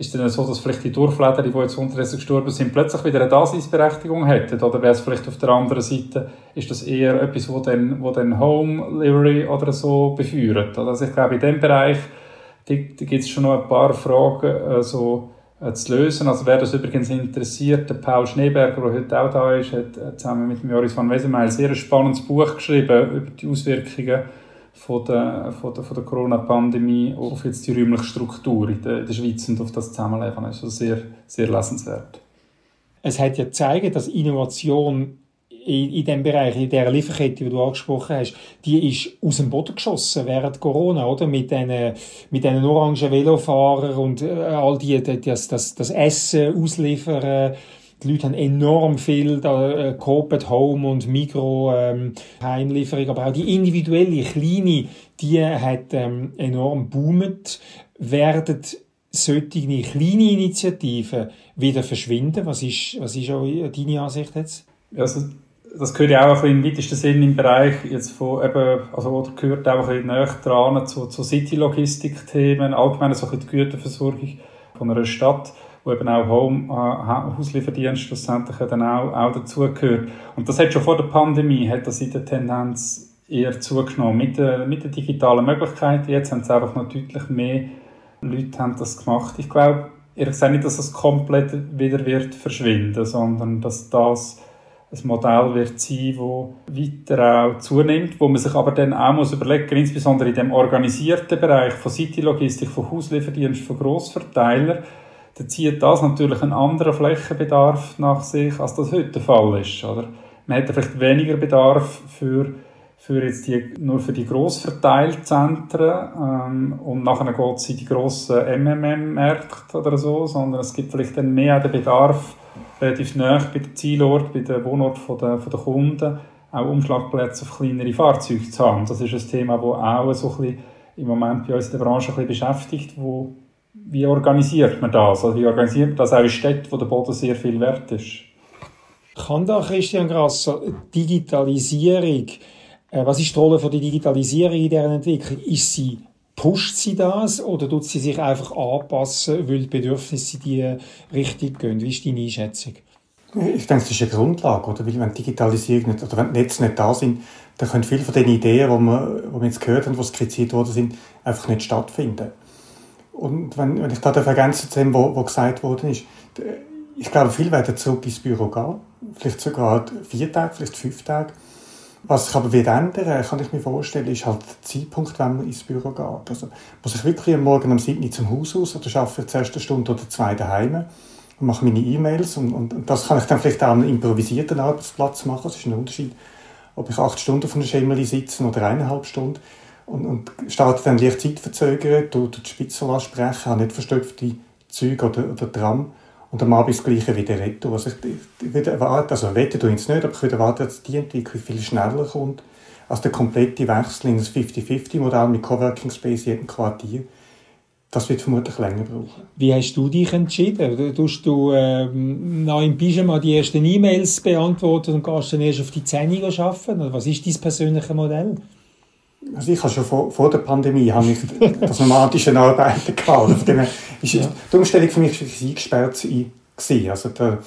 Speaker 5: ist es dann so, dass vielleicht die Durchfläder, die jetzt unterdessen gestorben sind, plötzlich wieder eine Daseinsberechtigung hätten? Oder wäre es vielleicht auf der anderen Seite, ist das eher etwas, wo dann, wo dann Home Livery oder so beführt? Also ich glaube, in dem Bereich, da gibt es schon noch ein paar Fragen, also, äh, zu lösen. Also wer das übrigens interessiert, der Paul Schneeberger, der heute auch da ist, hat äh, zusammen mit Joris van Wesenmeil ein sehr spannendes Buch geschrieben über die Auswirkungen von der, von der, von der Corona-Pandemie auf jetzt die räumliche Struktur in der, in der Schweiz und auf das Zusammenleben. Also sehr, sehr lesenswert.
Speaker 2: Es hat ja gezeigt, dass Innovation in, in dem Bereich, in der Lieferkette, die du angesprochen hast, die ist aus dem Boden geschossen während Corona, oder? Mit diesen, mit diesen orangen Velofahrern und äh, all die, das, das, das Essen ausliefern. Die Leute haben enorm viel da, äh, Coop Home und Migro ähm, Heimlieferung, aber auch die individuelle, kleine, die hat ähm, enorm boomet. Werden solche kleine Initiativen wieder verschwinden? Was ist, was ist auch deine Ansicht jetzt?
Speaker 5: Also das gehört ja auch im weitesten Sinn im Bereich jetzt von eben, also gehört auch ein bisschen näher dran zu, zu City-Logistik-Themen, allgemein so die Güterversorgung von einer Stadt, wo eben auch Home, äh, Hauslieferdienst schlussendlich dann auch, auch dazugehört. Und das hat schon vor der Pandemie, hat das in der Tendenz eher zugenommen. Mit der, mit der digitalen Möglichkeit, jetzt haben es einfach noch deutlich mehr Leute haben das gemacht. Ich glaube, ehrlich gesagt nicht, dass das komplett wieder wird verschwinden, sondern dass das ein Modell wird sein, das weiter auch zunimmt, wo man sich aber dann auch muss überlegen, insbesondere in dem organisierten Bereich von City-Logistik, von Hauslieferdienst, von Grossverteilern, da zieht das natürlich einen anderen Flächenbedarf nach sich, als das heute der Fall ist. Oder? Man hätte vielleicht weniger Bedarf für, für jetzt die, nur für die Grossverteilzentren ähm, und nachher geht es in die grossen MMM-Märkte oder so, sondern es gibt vielleicht dann mehr den Bedarf, relativ nah bei den Zielort, bei den Wohnort der, der Kunden, auch Umschlagplätze auf kleinere Fahrzeuge zu haben. Das ist ein Thema, das auch so ein bisschen im Moment bei uns in der Branche ein bisschen beschäftigt, wo wie organisiert man das? Also wie organisiert man das auch in Städten, wo der Boden sehr viel wert ist?
Speaker 2: Kann da Christian Grasser Digitalisierung, äh, was ist die Rolle von der Digitalisierung in dieser Entwicklung? Ist sie Pusht sie das oder tut sie sich einfach anpassen, weil die Bedürfnisse die Richtung gehen? Wie ist deine Einschätzung?
Speaker 3: Ich denke, das ist eine Grundlage, oder? Weil wenn Digitalisierung nicht, oder wenn die Netze nicht da sind, dann können viele von den Ideen, die wir, die wir jetzt gehört haben, die skizziert worden sind, einfach nicht stattfinden. Und wenn, wenn ich da ergänzen zu dem, was gesagt worden ist, ich glaube, viele werden zurück ins Büro gehen. Vielleicht sogar vier Tage, vielleicht fünf Tage. Was sich aber wird ändern, kann ich mir vorstellen, ist halt der Zeitpunkt, wenn man ins Büro geht. Also, muss ich wirklich am Morgen um 7 Uhr zum Haus aus oder arbeite ich zuerst eine Stunde oder zwei daheim und mache meine E-Mails und, und, und, das kann ich dann vielleicht auch an einem improvisierten Arbeitsplatz machen. Das ist ein Unterschied, ob ich acht Stunden auf einer Schemmeli sitze oder eineinhalb Stunden und, und starte dann leicht zeitverzögert, durch die Spitze sprechen, habe nicht verstopfte Züge oder, oder Tram und am Abend das Gleiche wieder retten. Also ich, ich würde erwarten, also tue ich es nicht, aber ich würde erwarten, dass die Entwicklung viel schneller kommt als der komplette Wechsel in das 50-50-Modell mit Coworking Space jedem Quartier. Das wird vermutlich länger brauchen.
Speaker 2: Wie hast du dich entschieden? Tust du ähm, nach im Pyjama die ersten E-Mails beantworten und gehst dann erst auf die Zähne arbeiten? Oder was ist dein persönliches Modell?
Speaker 3: Also ich habe schon vor, vor der Pandemie habe ich das nomadische Arbeiten gehabt. Ist ja. Die Umstellung für mich war eingesperrt gewesen. Also der,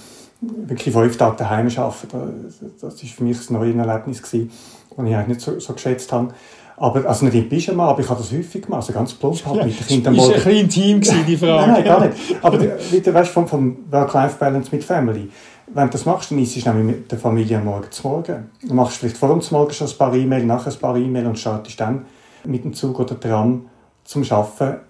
Speaker 3: wirklich fünf Tage daheim arbeiten, das war für mich ein neues Erlebnis gewesen, das ich eigentlich nicht so, so geschätzt habe. Aber, also nicht in Pyjama, aber ich habe das häufig gemacht, also ganz plump halt
Speaker 2: mit den Kindern. Das war ein kleines Team, die Frage.
Speaker 3: nein, nein, gar nicht. Aber wieder, weißt, vom, vom Work-Life-Balance mit Family wenn du das machst, dann isst du nämlich mit der Familie am Morgen zu Morgen. Du machst vielleicht vor dem Morgen schon ein paar E-Mails, nachher ein paar E-Mails und startest dann mit dem Zug oder Tram zum Arbeiten.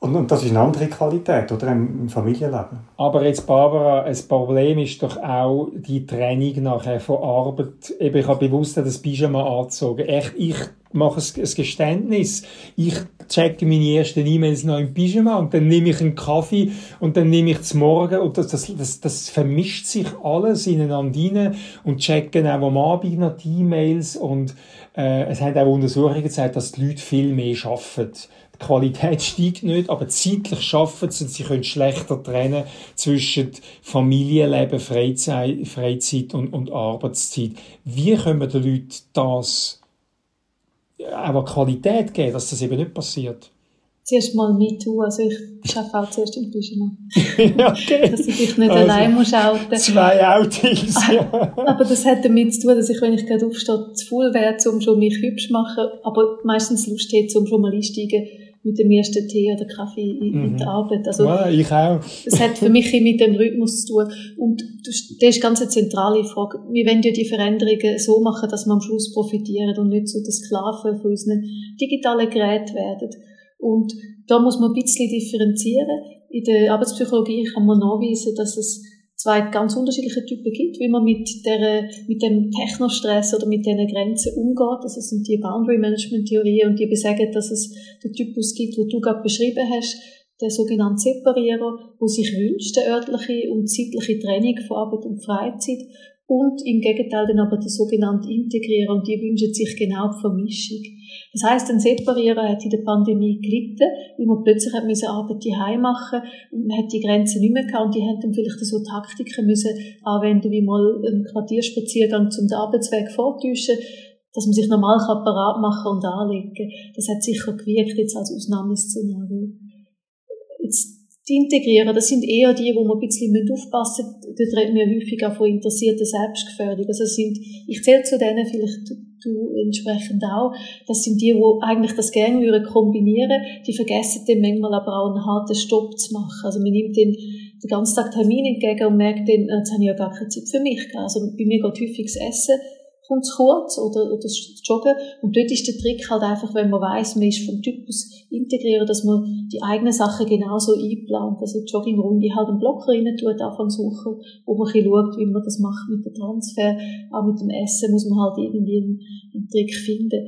Speaker 3: Und, und das ist eine andere Qualität, oder? Im, Familienleben.
Speaker 2: Aber jetzt, Barbara, ein Problem ist doch auch die Trennung nachher von Arbeit. Eben, ich habe bewusst das Pyjama angezogen. Echt, ich mache ein, Geständnis. Ich checke meine ersten E-Mails noch im Pyjama und dann nehme ich einen Kaffee und dann nehme ich zum Morgen und das, das, das, das vermischt sich alles ineinander rein und checke auch am Abend noch die E-Mails und äh, es haben auch Untersuchungen gezeigt, dass die Leute viel mehr arbeiten. Die Qualität steigt nicht, aber zeitlich arbeiten sie und sie können schlechter trennen zwischen Familienleben, Freizeit, Freizeit und, und Arbeitszeit. Wie können wir den Leuten das aber Qualität geben, dass das eben nicht passiert.
Speaker 4: zuerst mal MeToo. Also ich arbeite auch zuerst im Pyjama.
Speaker 2: okay.
Speaker 4: Dass ich dich nicht also, allein muss outen.
Speaker 2: Zwei Outings, ja.
Speaker 4: Aber das hat damit zu tun, dass ich, wenn ich gerade aufstehe, zu faul wäre, um schon mich hübsch zu machen, aber meistens Lust hätte, um schon mal einsteigen mit dem ersten Tee oder Kaffee in, mhm. der Arbeit.
Speaker 2: Also, ja, ich auch.
Speaker 4: das hat für mich mit dem Rhythmus zu tun. Und das ist ganz eine zentrale Frage. Wir wollen ja die Veränderungen so machen, dass wir am Schluss profitieren und nicht so der Sklaven von unseren digitalen Geräten werden. Und da muss man ein bisschen differenzieren. In der Arbeitspsychologie kann man nachweisen, dass es zwei ganz unterschiedliche Typen gibt, wie man mit, der, mit dem Technostress oder mit diesen Grenzen umgeht. Das sind die Boundary Management Theorien und die besagen, dass es den Typus gibt, wo du gerade beschrieben hast, der sogenannte Separierer, wo sich wünscht, eine örtliche und zeitliche Trennung von Arbeit und Freizeit und im Gegenteil dann aber der sogenannte Integrierer und die wünschen sich genau die Vermischung. Das heißt, ein Separierer hat in der Pandemie gelitten, weil man plötzlich hat müssen Arbeit daheim machen und man hat die Grenzen nicht mehr gehabt und die haben dann vielleicht so Taktiken müssen anwenden, wie mal einen Quartierspaziergang zum Arbeitsweg vortäuschen, dass man sich normal parat machen und anlegen. Das hat sicher gewirkt jetzt als Ausnahmeszenario. Jetzt die Integrieren, das sind eher die, wo man ein bisschen aufpassen müssen. Dort reden wir häufig auch von interessierter Selbstgefährdung. Also sind, ich zähle zu denen vielleicht du entsprechend auch. Das sind die, die eigentlich das gerne würden kombinieren. Die vergessen dann manchmal aber auch einen harten Stopp zu machen. Also man nimmt den, den ganzen Tag Termin entgegen und merkt dann, jetzt habe ich ja gar keine Zeit für mich. Also bei mir geht häufig das Essen kommt es kurz oder, oder das Joggen. Und dort ist der Trick halt einfach, wenn man weiß, man ist vom Typus integrieren, dass man die eigenen Sachen genauso einplant. Also die Joggingrunde halt einen Blocker rein tut, Anfang suchen, wo man ein bisschen schaut, wie man das macht mit dem Transfer. Auch mit dem Essen muss man halt irgendwie einen, einen Trick finden.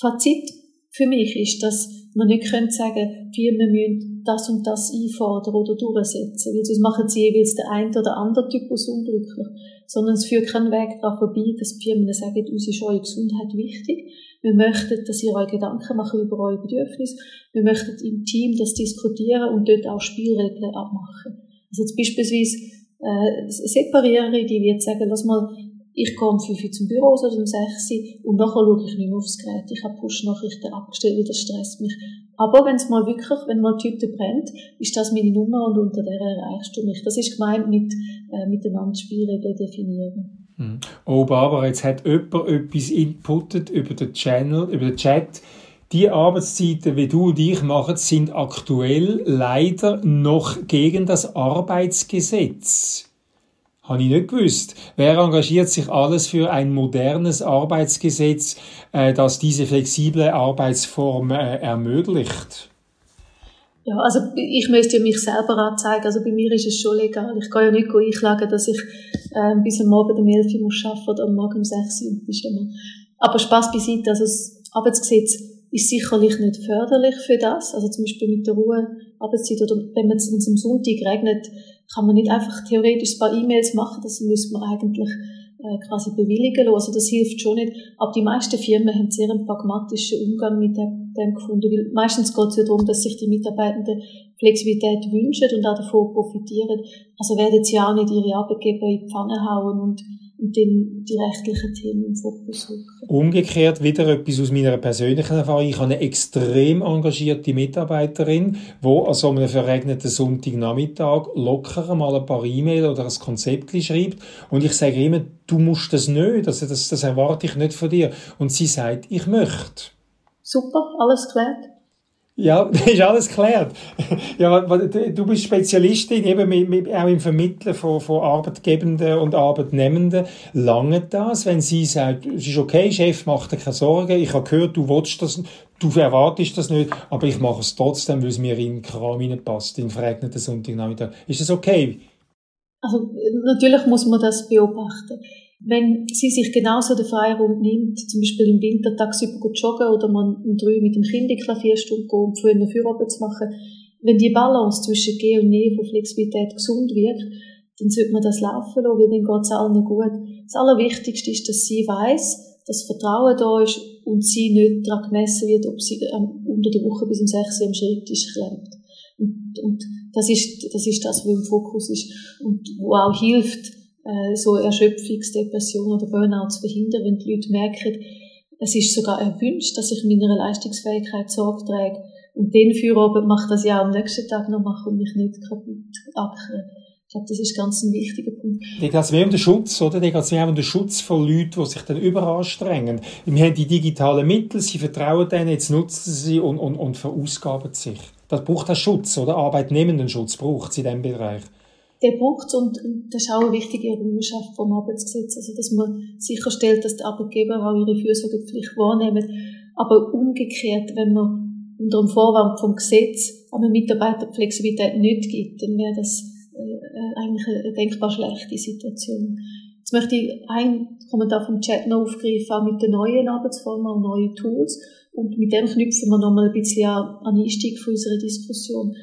Speaker 4: Fazit für mich ist, dass man nicht können sagen, Firmen müssen das und das einfordern oder durchsetzen, weil sonst machen sie jeweils der eine oder andere Typus unglücklich sondern es führt keinen Weg daran vorbei, dass die Firmen sagen, uns ist eure Gesundheit wichtig. Wir möchten, dass ihr euch Gedanken macht über eure Bedürfnisse. Wir möchten im Team das diskutieren und dort auch Spielregeln abmachen. Also jetzt beispielsweise äh, Separierer, die wird sagen, lass mal, ich um 5 Uhr zum Büro oder um 6 Uhr und nachher schaue ich nicht mehr aufs Gerät. Ich habe Push-Nachrichten abgestellt, weil das stresst mich. Aber wenn es mal wirklich, wenn mal die Tüte brennt, ist das meine Nummer und unter der erreichst du mich. Das ist gemeint mit äh, miteinander Spielregeln definieren.
Speaker 2: Mhm. Oh, Barbara, jetzt hat jemand etwas inputtet über den Channel, über den Chat. Die Arbeitszeiten, wie du und ich machen, sind aktuell leider noch gegen das Arbeitsgesetz. Habe ich nicht gewusst. Wer engagiert sich alles für ein modernes Arbeitsgesetz, äh, das diese flexible Arbeitsform äh, ermöglicht?
Speaker 4: Ja, also ich müsste ja mich selber anzeigen. Also bei mir ist es schon legal. Ich kann ja nicht einklagen, dass ich äh, bis am Morgen um 11 Uhr muss arbeiten oder am Morgen um 6 Uhr. Aber Spaß beiseite. Also das Arbeitsgesetz ist sicherlich nicht förderlich für das. Also zum Beispiel mit der Ruhe, Arbeitszeit oder wenn es am Sonntag regnet, kann man nicht einfach theoretisch ein paar E-Mails machen, das müsste man eigentlich äh, quasi bewilligen lassen. Also das hilft schon nicht. Aber die meisten Firmen haben sehr einen pragmatischen Umgang mit dem, dem gefunden, weil meistens geht es ja darum, dass sich die Mitarbeitenden Flexibilität wünschen und auch davon profitieren. Also werden sie auch nicht ihre Arbeitgeber in die Pfanne hauen und und dann die rechtlichen Themen im Fokus rücken.
Speaker 2: Umgekehrt wieder etwas aus meiner persönlichen Erfahrung. Ich habe eine extrem engagierte Mitarbeiterin, die an so einem verregneten Sonntagnachmittag locker mal ein paar E-Mail oder ein Konzept schreibt und ich sage immer, du musst das nicht, also das, das erwarte ich nicht von dir. Und sie sagt, ich möchte.
Speaker 4: Super, alles klar.
Speaker 2: Ja, ist alles geklärt. Ja, du bist Spezialistin eben mit, mit, auch im Vermitteln von, von Arbeitgebenden und Arbeitnehmenden. Lange das, wenn sie sagt, es ist okay, Chef, mach dir keine Sorgen, ich habe gehört, du willst das, du erwartest das nicht, aber ich mache es trotzdem, weil es mir in den Kram passt, in verregneten Sonntagnachmittag. Ist das okay?
Speaker 4: Also, natürlich muss man das beobachten. Wenn sie sich genauso den Freiraum nimmt, zum Beispiel im Winter tagsüber joggen oder man um drei mit dem Kind in Klavierstunde gehen, um früh eine Feierabend zu machen, wenn die Balance zwischen Geh und Nähe von Flexibilität gesund wird, dann sollte man das laufen lassen, weil dann geht es allen gut. Das Allerwichtigste ist, dass sie weiß, dass Vertrauen da ist und sie nicht daran gemessen wird, ob sie unter der Woche bis um 6 Uhr am Schreibtisch klebt. Und, und das, ist, das ist das, was im Fokus ist und wo auch hilft, so Erschöpfungsdepression oder Burnout zu verhindern, wenn die Leute merken, es ist sogar erwünscht, dass ich meiner Leistungsfähigkeit Sorge trage Und den Feierabend macht das ja am nächsten Tag noch machen und mich nicht kaputt ackern. Ich glaube, das ist ganz ein wichtiger Punkt.
Speaker 2: Da geht es mehr um den Schutz, oder? Da geht es mehr um den Schutz von Leuten, die sich dann überanstrengen. Wir haben die digitalen Mittel, sie vertrauen denen, jetzt nutzen sie und, und, und verausgaben sich. Das braucht auch Schutz, oder? Arbeitnehmendenschutz braucht es in diesem Bereich.
Speaker 4: Der braucht und das ist auch eine wichtige Errungenschaft vom Arbeitsgesetz, also dass man sicherstellt, dass die Arbeitgeber auch ihre Fürsorgepflicht wahrnehmen. Aber umgekehrt, wenn man unter dem Vorwand vom Gesetz einem Mitarbeiter Flexibilität nicht gibt, dann wäre das äh, eigentlich eine denkbar schlechte Situation. Jetzt möchte ich einen Kommentar vom Chat noch aufgreifen, auch mit den neuen Arbeitsformen und neuen Tools. Und mit dem knüpfen wir nochmal ein bisschen an den Einstieg für unsere Diskussion.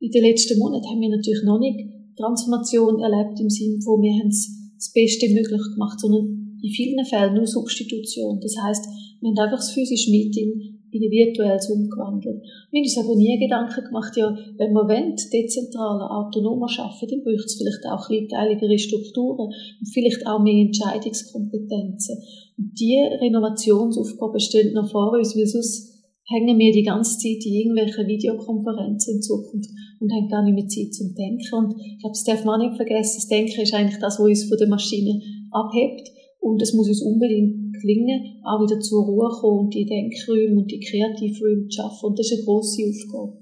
Speaker 4: In den letzten Monaten haben wir natürlich noch nicht Transformation erlebt im Sinne von, wir haben das Beste möglich gemacht, sondern in vielen Fällen nur Substitution. Das heißt, wir haben einfach das physische Meeting in ein virtuelles umgewandelt. Wir haben uns aber nie Gedanken gemacht, ja, wenn wir wollen, dezentraler, autonomer arbeiten, dann braucht es vielleicht auch kleinteiligere Strukturen und vielleicht auch mehr Entscheidungskompetenzen. Und diese Renovationsaufgaben stehen noch vor uns, weil sonst hängen wir die ganze Zeit in irgendwelchen Videokonferenzen in Zukunft und haben gar nicht mehr Zeit zum Denken. Und ich glaube, das darf man nicht vergessen, das Denken ist eigentlich das, was uns von der Maschine abhebt. Und es muss uns unbedingt gelingen, auch wieder zur Ruhe kommen und die Denkräume und die Kreativräume zu schaffen. Und das ist eine grosse Aufgabe.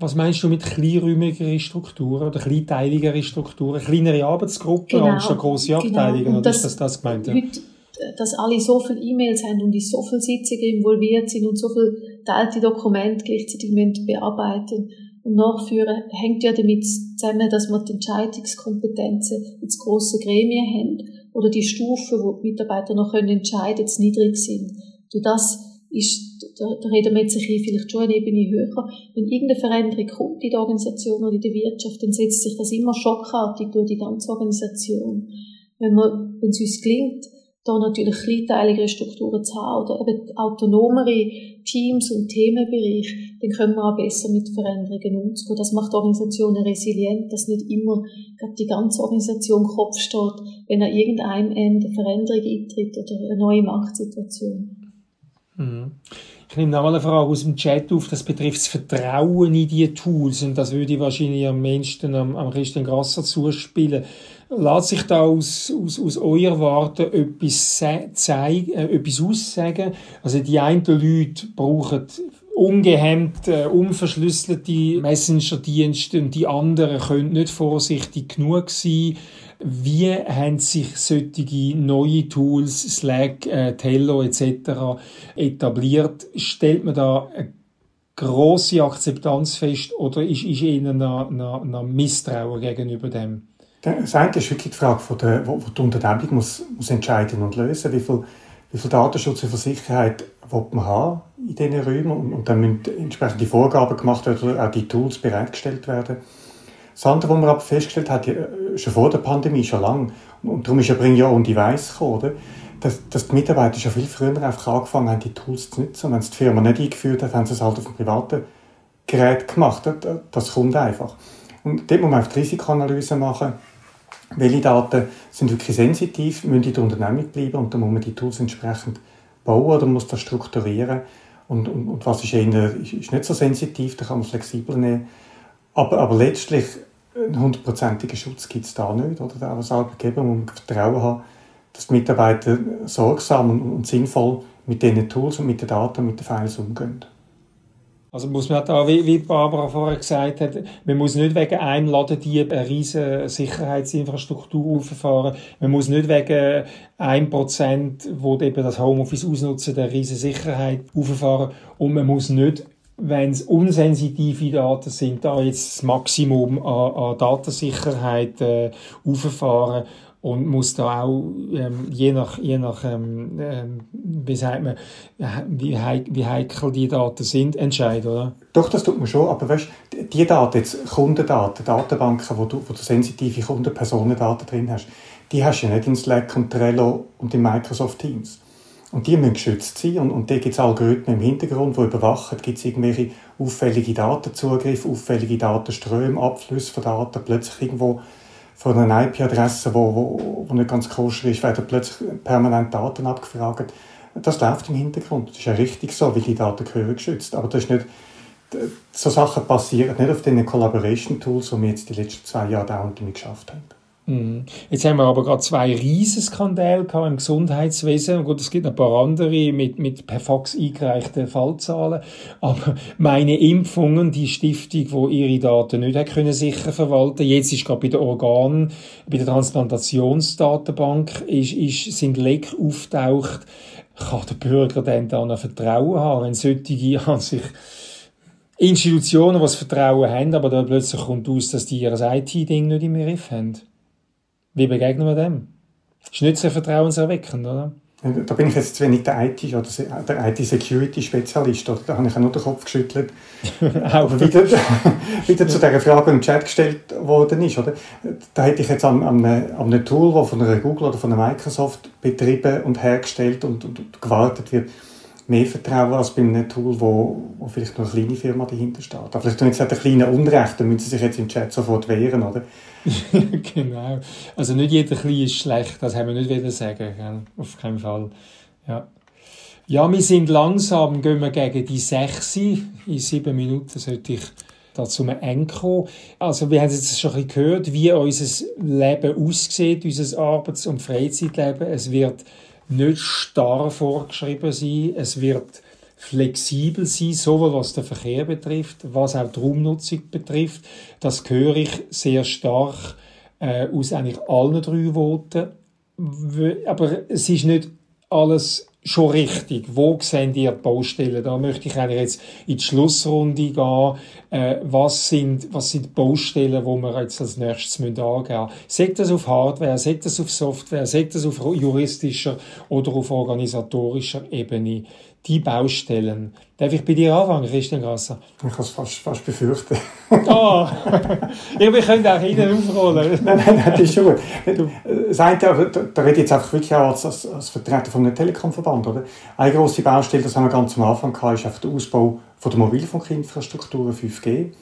Speaker 2: Was meinst du mit kleinräumigeren Strukturen oder kleinteiligeren Strukturen? Kleinere Arbeitsgruppen
Speaker 4: Genau,
Speaker 2: anstatt grosse
Speaker 4: genau.
Speaker 2: Abteilungen? Oder
Speaker 4: das-
Speaker 2: ist das das gemeint? Ja?
Speaker 4: Dass alle so viele E-Mails haben und in so viele Sitzungen involviert sind und so viele teilte Dokumente gleichzeitig bearbeiten und nachführen, hängt ja damit zusammen, dass wir die Entscheidungskompetenzen ins grosse Gremien haben oder die Stufen, wo die Mitarbeiter noch können entscheiden, zu niedrig sind. Durch das ist, da, da reden wir jetzt ein bisschen vielleicht schon eine Ebene höher. Wenn irgendeine Veränderung kommt in der Organisation oder in der Wirtschaft, dann setzt sich das immer schockartig durch die ganze Organisation. Wenn, wir, wenn es uns gelingt, da natürlich kleinteiligere Strukturen zu haben oder eben autonomere Teams und Themenbereiche, dann können wir auch besser mit Veränderungen umgehen. Das macht Organisationen resilient, dass nicht immer die ganze Organisation Kopf steht, wenn an irgendeinem Ende eine Veränderung eintritt oder eine neue Marktsituation.
Speaker 2: Mhm. Ich nehme noch mal eine Frage aus dem Chat auf, das betrifft das Vertrauen in die Tools und das würde ich wahrscheinlich am meisten am, am Christian Grasser zuspielen. Lässt sich da aus, aus, aus eurer Warte etwas, zeigen, äh, etwas aussagen? Also die einen Leute brauchen ungehemmt, äh, unverschlüsselte Messenger-Dienste und die anderen können nicht vorsichtig genug sein. Wie haben sich solche neue Tools, Slack, äh, Tello etc. etabliert? Stellt man da eine grosse Akzeptanz fest oder ist, ist ihnen noch, noch, noch Misstrauen gegenüber dem?
Speaker 3: Das eine ist wirklich die Frage, von der, wo wo die Unternehmung muss, muss entscheiden und lösen, wie viel, wie viel Datenschutz und Sicherheit will man haben in diesen Räumen und, und dann müssen entsprechende Vorgaben gemacht werden oder auch die Tools bereitgestellt werden. Das andere, was man aber festgestellt hat, ja, schon vor der Pandemie, schon lange, und, darum ist ja Bring Your Own Device gekommen, oder? Dass, dass die Mitarbeiter schon viel früher einfach angefangen haben, die Tools zu nutzen. Und wenn es die Firma nicht eingeführt hat, haben sie es halt auf dem privaten Gerät gemacht. Das kommt einfach. Und dort muss man einfach die Risikoanalyse machen. Welche Daten sind wirklich sensitiv, müssen in der Unternehmung bleiben und dann muss man die Tools entsprechend bauen oder muss das strukturieren. Und, und, und was ist, eher, ist, nicht so sensitiv, da kann man flexibel nehmen. Aber, aber letztlich einen hundertprozentigen Schutz gibt es da nicht. Oder? Auch als Arbeitgeber muss man Vertrauen haben, dass die Mitarbeiter sorgsam und, und sinnvoll mit diesen Tools und mit den Daten und mit den Files umgehen.
Speaker 2: Also muss man da, wie, wie Barbara vorher gesagt hat, man muss nicht wegen einem Ladendieb eine riesige Sicherheitsinfrastruktur auffahren. Man muss nicht wegen einem Prozent, wo eben das Homeoffice ausnutzen, eine riesige Sicherheit auffahren. Und man muss nicht, wenn es unsensitive Daten sind, da jetzt das Maximum an, an Datensicherheit äh, auffahren und muss da auch ähm, je nach je nach ähm, ähm, wie sagt man wie, heik, wie heikel die Daten sind entscheiden oder
Speaker 3: Doch, das tut man schon, aber weißt, die Daten, jetzt Kundendaten, Datenbanken, wo du, wo du sensitive Kundenpersonendaten drin hast, die hast du ja nicht in Slack und Trello und in Microsoft Teams. Und die müssen geschützt sein und, und da gibt es Algorithmen im Hintergrund, die überwachen, gibt es irgendwelche auffällige Datenzugriffe, auffällige Datenströme, Abflüsse von Daten, plötzlich irgendwo von einer IP-Adresse, wo, wo, wo nicht ganz koscher ist, werden plötzlich permanent Daten abgefragt. Das läuft im Hintergrund. Das ist ja richtig so, weil die Daten gehören geschützt. Aber das ist nicht so Sachen passieren nicht auf den Collaboration-Tools, die wir jetzt die letzten zwei Jahre dauernd geschafft haben.
Speaker 2: Mhm. Jetzt haben wir aber gerade zwei Riesenskandale im Gesundheitswesen. Gut, es gibt noch ein paar andere mit, mit per Fax eingereichten Fallzahlen. Aber meine Impfungen, die Stiftung, wo ihre Daten nicht hat können sicher verwalten, jetzt ist gerade bei der Organ, bei der Transplantationsdatenbank, ist, ist, sind Leck auftaucht. Kann der Bürger denn da noch Vertrauen haben, wenn solche an sich Institutionen, die das Vertrauen haben, aber dann plötzlich kommt aus, dass die ihr IT-Ding nicht im Griff haben? Wie begegnen wir dem? Ist nicht sehr vertrauenserweckend, oder?
Speaker 3: Da bin ich jetzt zu wenig der IT- oder der IT-Security-Spezialist. Da habe ich nur den Kopf geschüttelt. Aber wieder, wieder zu dieser Frage, die im Chat gestellt worden ist. Oder? Da hätte ich jetzt an, an, an einem Tool, das von einer Google oder von einer Microsoft betrieben und hergestellt und, und, und gewartet wird, mehr Vertrauen als bei einem Tool, wo, wo vielleicht noch eine kleine Firma dahinter steht. Aber vielleicht tun jetzt ein kleiner Unrecht, dann müssen sie sich jetzt im Chat sofort wehren, oder?
Speaker 2: genau. Also nicht jeder Klein ist schlecht, das haben wir nicht wieder sagen, gell? auf keinen Fall. Ja. Ja, wir sind langsam, gehen wir gegen die 6. In sieben Minuten sollte ich da zum Enko. Also wir haben jetzt schon ein bisschen gehört, wie unser Leben aussieht, unser Arbeits- und Freizeitleben. Es wird nicht starr vorgeschrieben sein. Es wird flexibel sein, sowohl was den Verkehr betrifft, was auch die Raumnutzung betrifft. Das höre ich sehr stark äh, aus eigentlich allen drei Voten. Aber es ist nicht alles schon richtig. Wo sehen die Baustellen? Da möchte ich eigentlich jetzt in die Schlussrunde gehen. Äh, was, sind, was sind die Baustellen, wo wir jetzt als nächstes angehen müssen? Sagt das auf Hardware, sagt das auf Software, sagt das auf juristischer oder auf organisatorischer Ebene? Die Baustellen. Darf ich bei dir anfangen, Christian Grasser?
Speaker 3: Ich kann es fast, fast befürchten.
Speaker 2: oh, ja, wir können auch hinten aufrollen.
Speaker 3: nein, nein, das ist schon gut. Das eine, da, da rede ich jetzt einfach wirklich auch als, als, als Vertreter von einem Telekom-Verband. Oder? Eine grosse Baustelle, das haben wir ganz am Anfang gehabt, ist einfach der Ausbau von der Mobilfunkinfrastruktur 5G.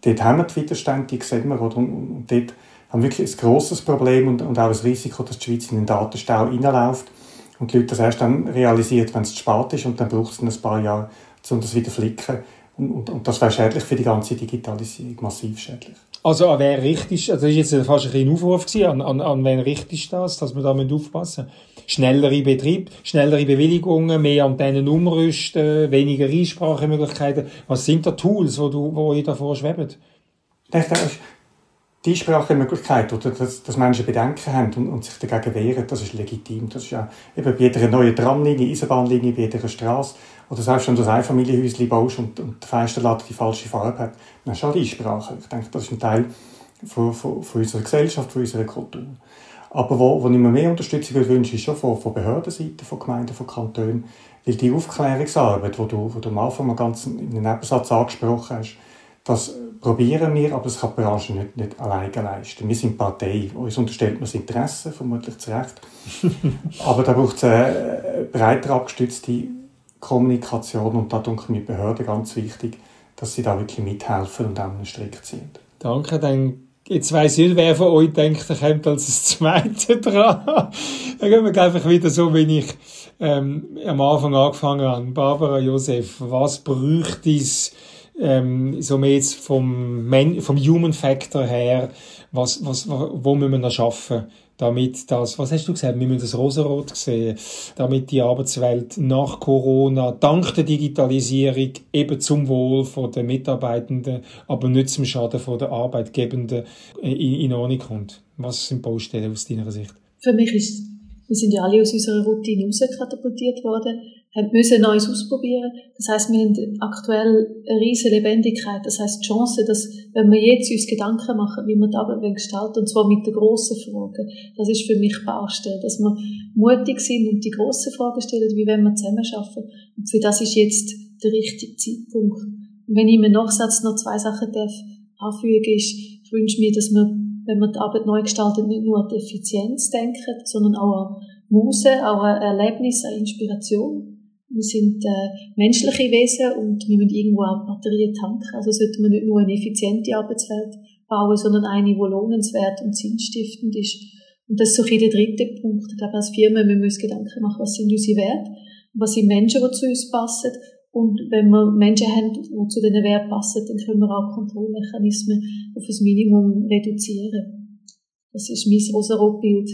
Speaker 3: Dort haben wir die Widerstände, die sehen wir. Oder? Und, und dort haben wir wirklich ein grosses Problem und, und auch das Risiko, dass die Schweiz in den Datenstau reinläuft und die Leute das erst dann realisiert, wenn es zu spät ist und dann braucht es ein paar Jahre, um das wieder zu flicken. Und, und, und das wäre schädlich für die ganze Digitalisierung, massiv schädlich.
Speaker 2: Also an wer richtig, also das war jetzt fast ein kleiner Aufruf an, an, an wen richtig das, dass wir da aufpassen müssen. Schnellere Betrieb, schnellere Bewilligungen, mehr Antennen umrüsten, weniger Einsprachemöglichkeiten. Was sind da Tools, wo, du, wo ihr davor schwebt?
Speaker 3: Die Sprachemöglichkeit oder dass, dass Menschen Bedenken haben und, und, sich dagegen wehren, das ist legitim. Das ist ja eben bei jeder neuen Tramlinie, Eisenbahnlinie, bei jeder Straße oder selbst wenn du ein Einfamilienhäuschen baust und, und der Fensterlatte die falsche Farbe hat, dann ist auch die Sprache. Ich denke, das ist ein Teil von, von, von unserer Gesellschaft, von unserer Kultur. Aber wo, wo ich mir mehr Unterstützung wünsche, ist schon von, von Behördenseite, von Gemeinden, von Kantonen, weil die Aufklärungsarbeit, die du, du am Anfang mal ganz in einem Nebensatz angesprochen hast, das probieren wir, aber das kann die Branche nicht, nicht alleine leisten. Wir sind Partei, uns unterstellt man das Interesse, vermutlich zu Recht. aber da braucht es eine breiter abgestützte Kommunikation und da denke ich mir Behörden ganz wichtig, dass sie da wirklich mithelfen und auch einen Strick ziehen.
Speaker 2: Danke, dann Jetzt weiss ich nicht, wer von euch denkt, er kommt als das Zweite dran. Dann gehen wir einfach wieder so, wie ich ähm, am Anfang angefangen habe. Barbara Josef, was bräuchte es ähm, so mehr jetzt vom, Men vom Human Factor her, was, was, wo müssen wir noch schaffen, damit das, was hast du gesagt, wir müssen das Rosarot sehen, damit die Arbeitswelt nach Corona, dank der Digitalisierung, eben zum Wohl den Mitarbeitenden, aber nicht zum Schaden den Arbeitgebenden in, in Ordnung kommt. Was sind Baustellen aus deiner Sicht?
Speaker 4: Für mich ist, wir sind ja alle aus unserer Routine rauskatapultiert worden müssen Neues ausprobieren. Das heißt, wir haben aktuell eine riesige Lebendigkeit. Das heißt, die Chance, dass, wenn wir jetzt uns Gedanken machen, wie wir die Arbeit gestalten, und zwar mit den grossen Fragen, das ist für mich Baustelle, dass wir mutig sind und die grossen Fragen stellen, wie wenn wir zusammen arbeiten. Und für das ist jetzt der richtige Zeitpunkt. Und wenn ich im Nachsatz noch zwei Sachen darf anfügen, ist, ich wünsche mir, dass wir, wenn wir die Arbeit neu gestalten, nicht nur an die Effizienz denken, sondern auch an Muse, auch an Erlebnis, an Inspiration wir sind äh, menschliche Wesen und wir müssen irgendwo auch Batterien tanken. Also sollten wir nicht nur eine effiziente Arbeitswelt bauen, sondern eine, die lohnenswert und sinnstiftend ist. Und das ist so ein der dritte Punkt. Ich glaube, als Firma müssen wir Gedanken machen, was sind unsere Werte, was sind Menschen, die zu uns passen Und wenn wir Menschen haben, die zu diesen Werten passen, dann können wir auch Kontrollmechanismen auf ein Minimum reduzieren. Das ist mein Rosarot-Bild.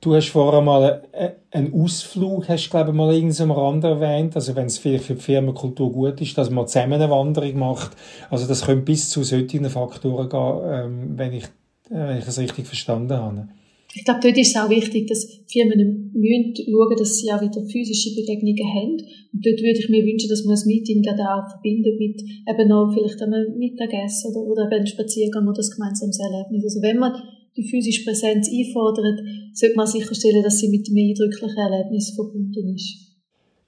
Speaker 2: Du hast vorher mal einen Ausflug, hast glaube ich, mal irgendeinem Rand erwähnt. Also, wenn es vielleicht für die Firmenkultur gut ist, dass man zusammen eine Wanderung macht. Also, das könnte bis zu solchen Faktoren gehen, ähm, wenn ich, wenn ich es richtig verstanden habe.
Speaker 4: Ich glaube, dort ist es auch wichtig, dass Firmen müssen schauen, dass sie auch wieder physische Begegnungen haben. Und dort würde ich mir wünschen, dass man das Meeting gerade auch verbindet mit eben noch vielleicht einem Mittagessen oder, oder einem Spaziergang oder das gemeinsame Erlebnis. Also wenn man die physische Präsenz einfordert, sollte man sicherstellen, dass sie mit einem eindrücklichen Erlebnis verbunden ist.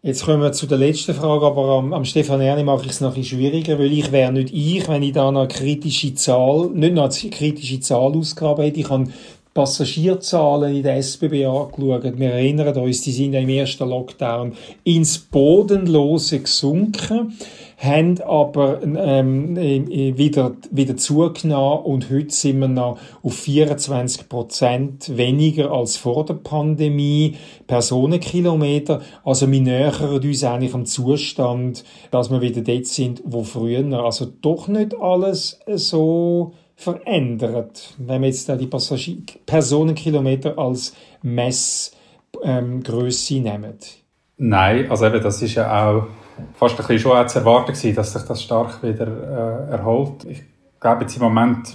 Speaker 2: Jetzt kommen wir zu der letzten Frage, aber am, am Stefan Erni mache ich es noch ein schwieriger, weil ich wäre nicht ich, wenn ich da eine kritische Zahl, nicht noch eine kritische Zahl ausgraben hätte. Ich habe Passagierzahlen in der SBB angeschaut. Wir erinnern uns, die sind im ersten Lockdown ins Bodenlose gesunken haben aber ähm, wieder, wieder zugenommen und heute sind wir noch auf 24 Prozent weniger als vor der Pandemie Personenkilometer. Also wir nähern uns eigentlich am Zustand, dass wir wieder dort sind, wo früher. Also doch nicht alles so verändert, wenn wir jetzt da die Passagier Personenkilometer als Messgröße ähm, nehmen.
Speaker 5: Nein, also eben, das ist ja auch fast ein bisschen schon zu erwarten gewesen, dass sich das stark wieder äh, erholt. Ich glaube, jetzt im Moment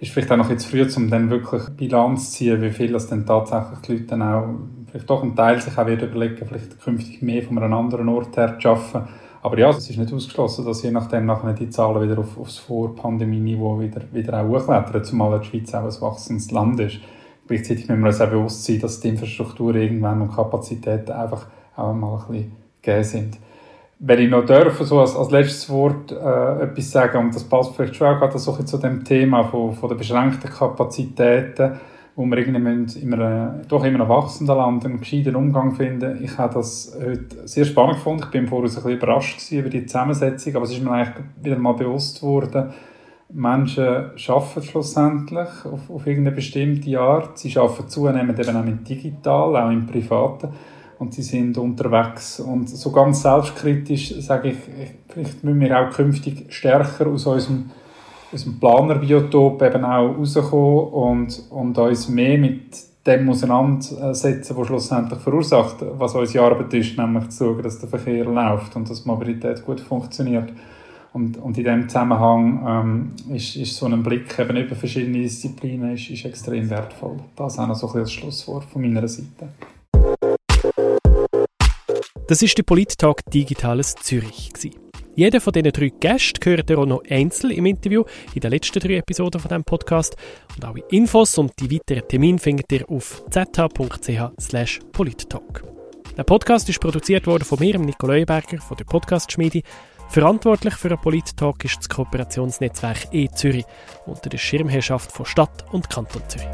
Speaker 5: ist vielleicht auch noch jetzt früh, um dann wirklich Bilanz zu ziehen, wie viel das dann tatsächlich die Leute dann auch, vielleicht doch ein Teil sich auch wieder überlegen, vielleicht künftig mehr von einem anderen Ort her zu arbeiten. Aber ja, es ist nicht ausgeschlossen, dass je nachdem nachher die Zahlen wieder auf, aufs Vor-Pandemie-Niveau wieder, wieder auch hochklettern, zumal die Schweiz auch ein wachsendes Land ist. Gleichzeitig müssen wir uns auch bewusst sein, dass die Infrastruktur irgendwann und Kapazitäten einfach auch mal ein bisschen gegeben sind. Wenn ich noch dürfen, so als, als letztes Wort äh, etwas sagen, und das passt vielleicht schon auch gerade so zu dem Thema von, von der beschränkten Kapazitäten, wo wir irgendwie in einem, doch in einem wachsenden Land einen gescheiten Umgang finden. Ich habe das heute sehr spannend gefunden. Ich bin vorher ein bisschen überrascht über die Zusammensetzung, aber es ist mir eigentlich wieder mal bewusst worden, Menschen arbeiten schlussendlich auf, auf irgendeine bestimmte Art. Sie arbeiten zunehmend eben auch mit digital, auch im Privaten und sie sind unterwegs. Und so ganz selbstkritisch sage ich, vielleicht müssen wir auch künftig stärker aus unserem, unserem Planerbiotop eben auch rauskommen und, und uns mehr mit dem auseinandersetzen, was schlussendlich verursacht, was unsere Arbeit ist, nämlich zu schauen, dass der Verkehr läuft und dass Mobilität gut funktioniert. Und, und in diesem Zusammenhang ähm, ist, ist so ein Blick eben über verschiedene Disziplinen ist, ist extrem wertvoll. Das ist auch noch so ein bisschen das Schlusswort von meiner Seite.
Speaker 1: Das ist der Polit-Tag Digitales Zürich. Jeder von diesen drei Gästen gehört auch noch einzeln im Interview in den letzten drei Episoden von diesem Podcast. Und alle Infos und die weiteren Termine findet ihr auf zh.ch polittalk. Der Podcast ist produziert worden von mir, Nicole Leuenberger, von der Podcast-Schmiede. Verantwortlich für den Polit-Talk ist das Kooperationsnetzwerk E-Zürich unter der Schirmherrschaft von Stadt und Kanton Zürich.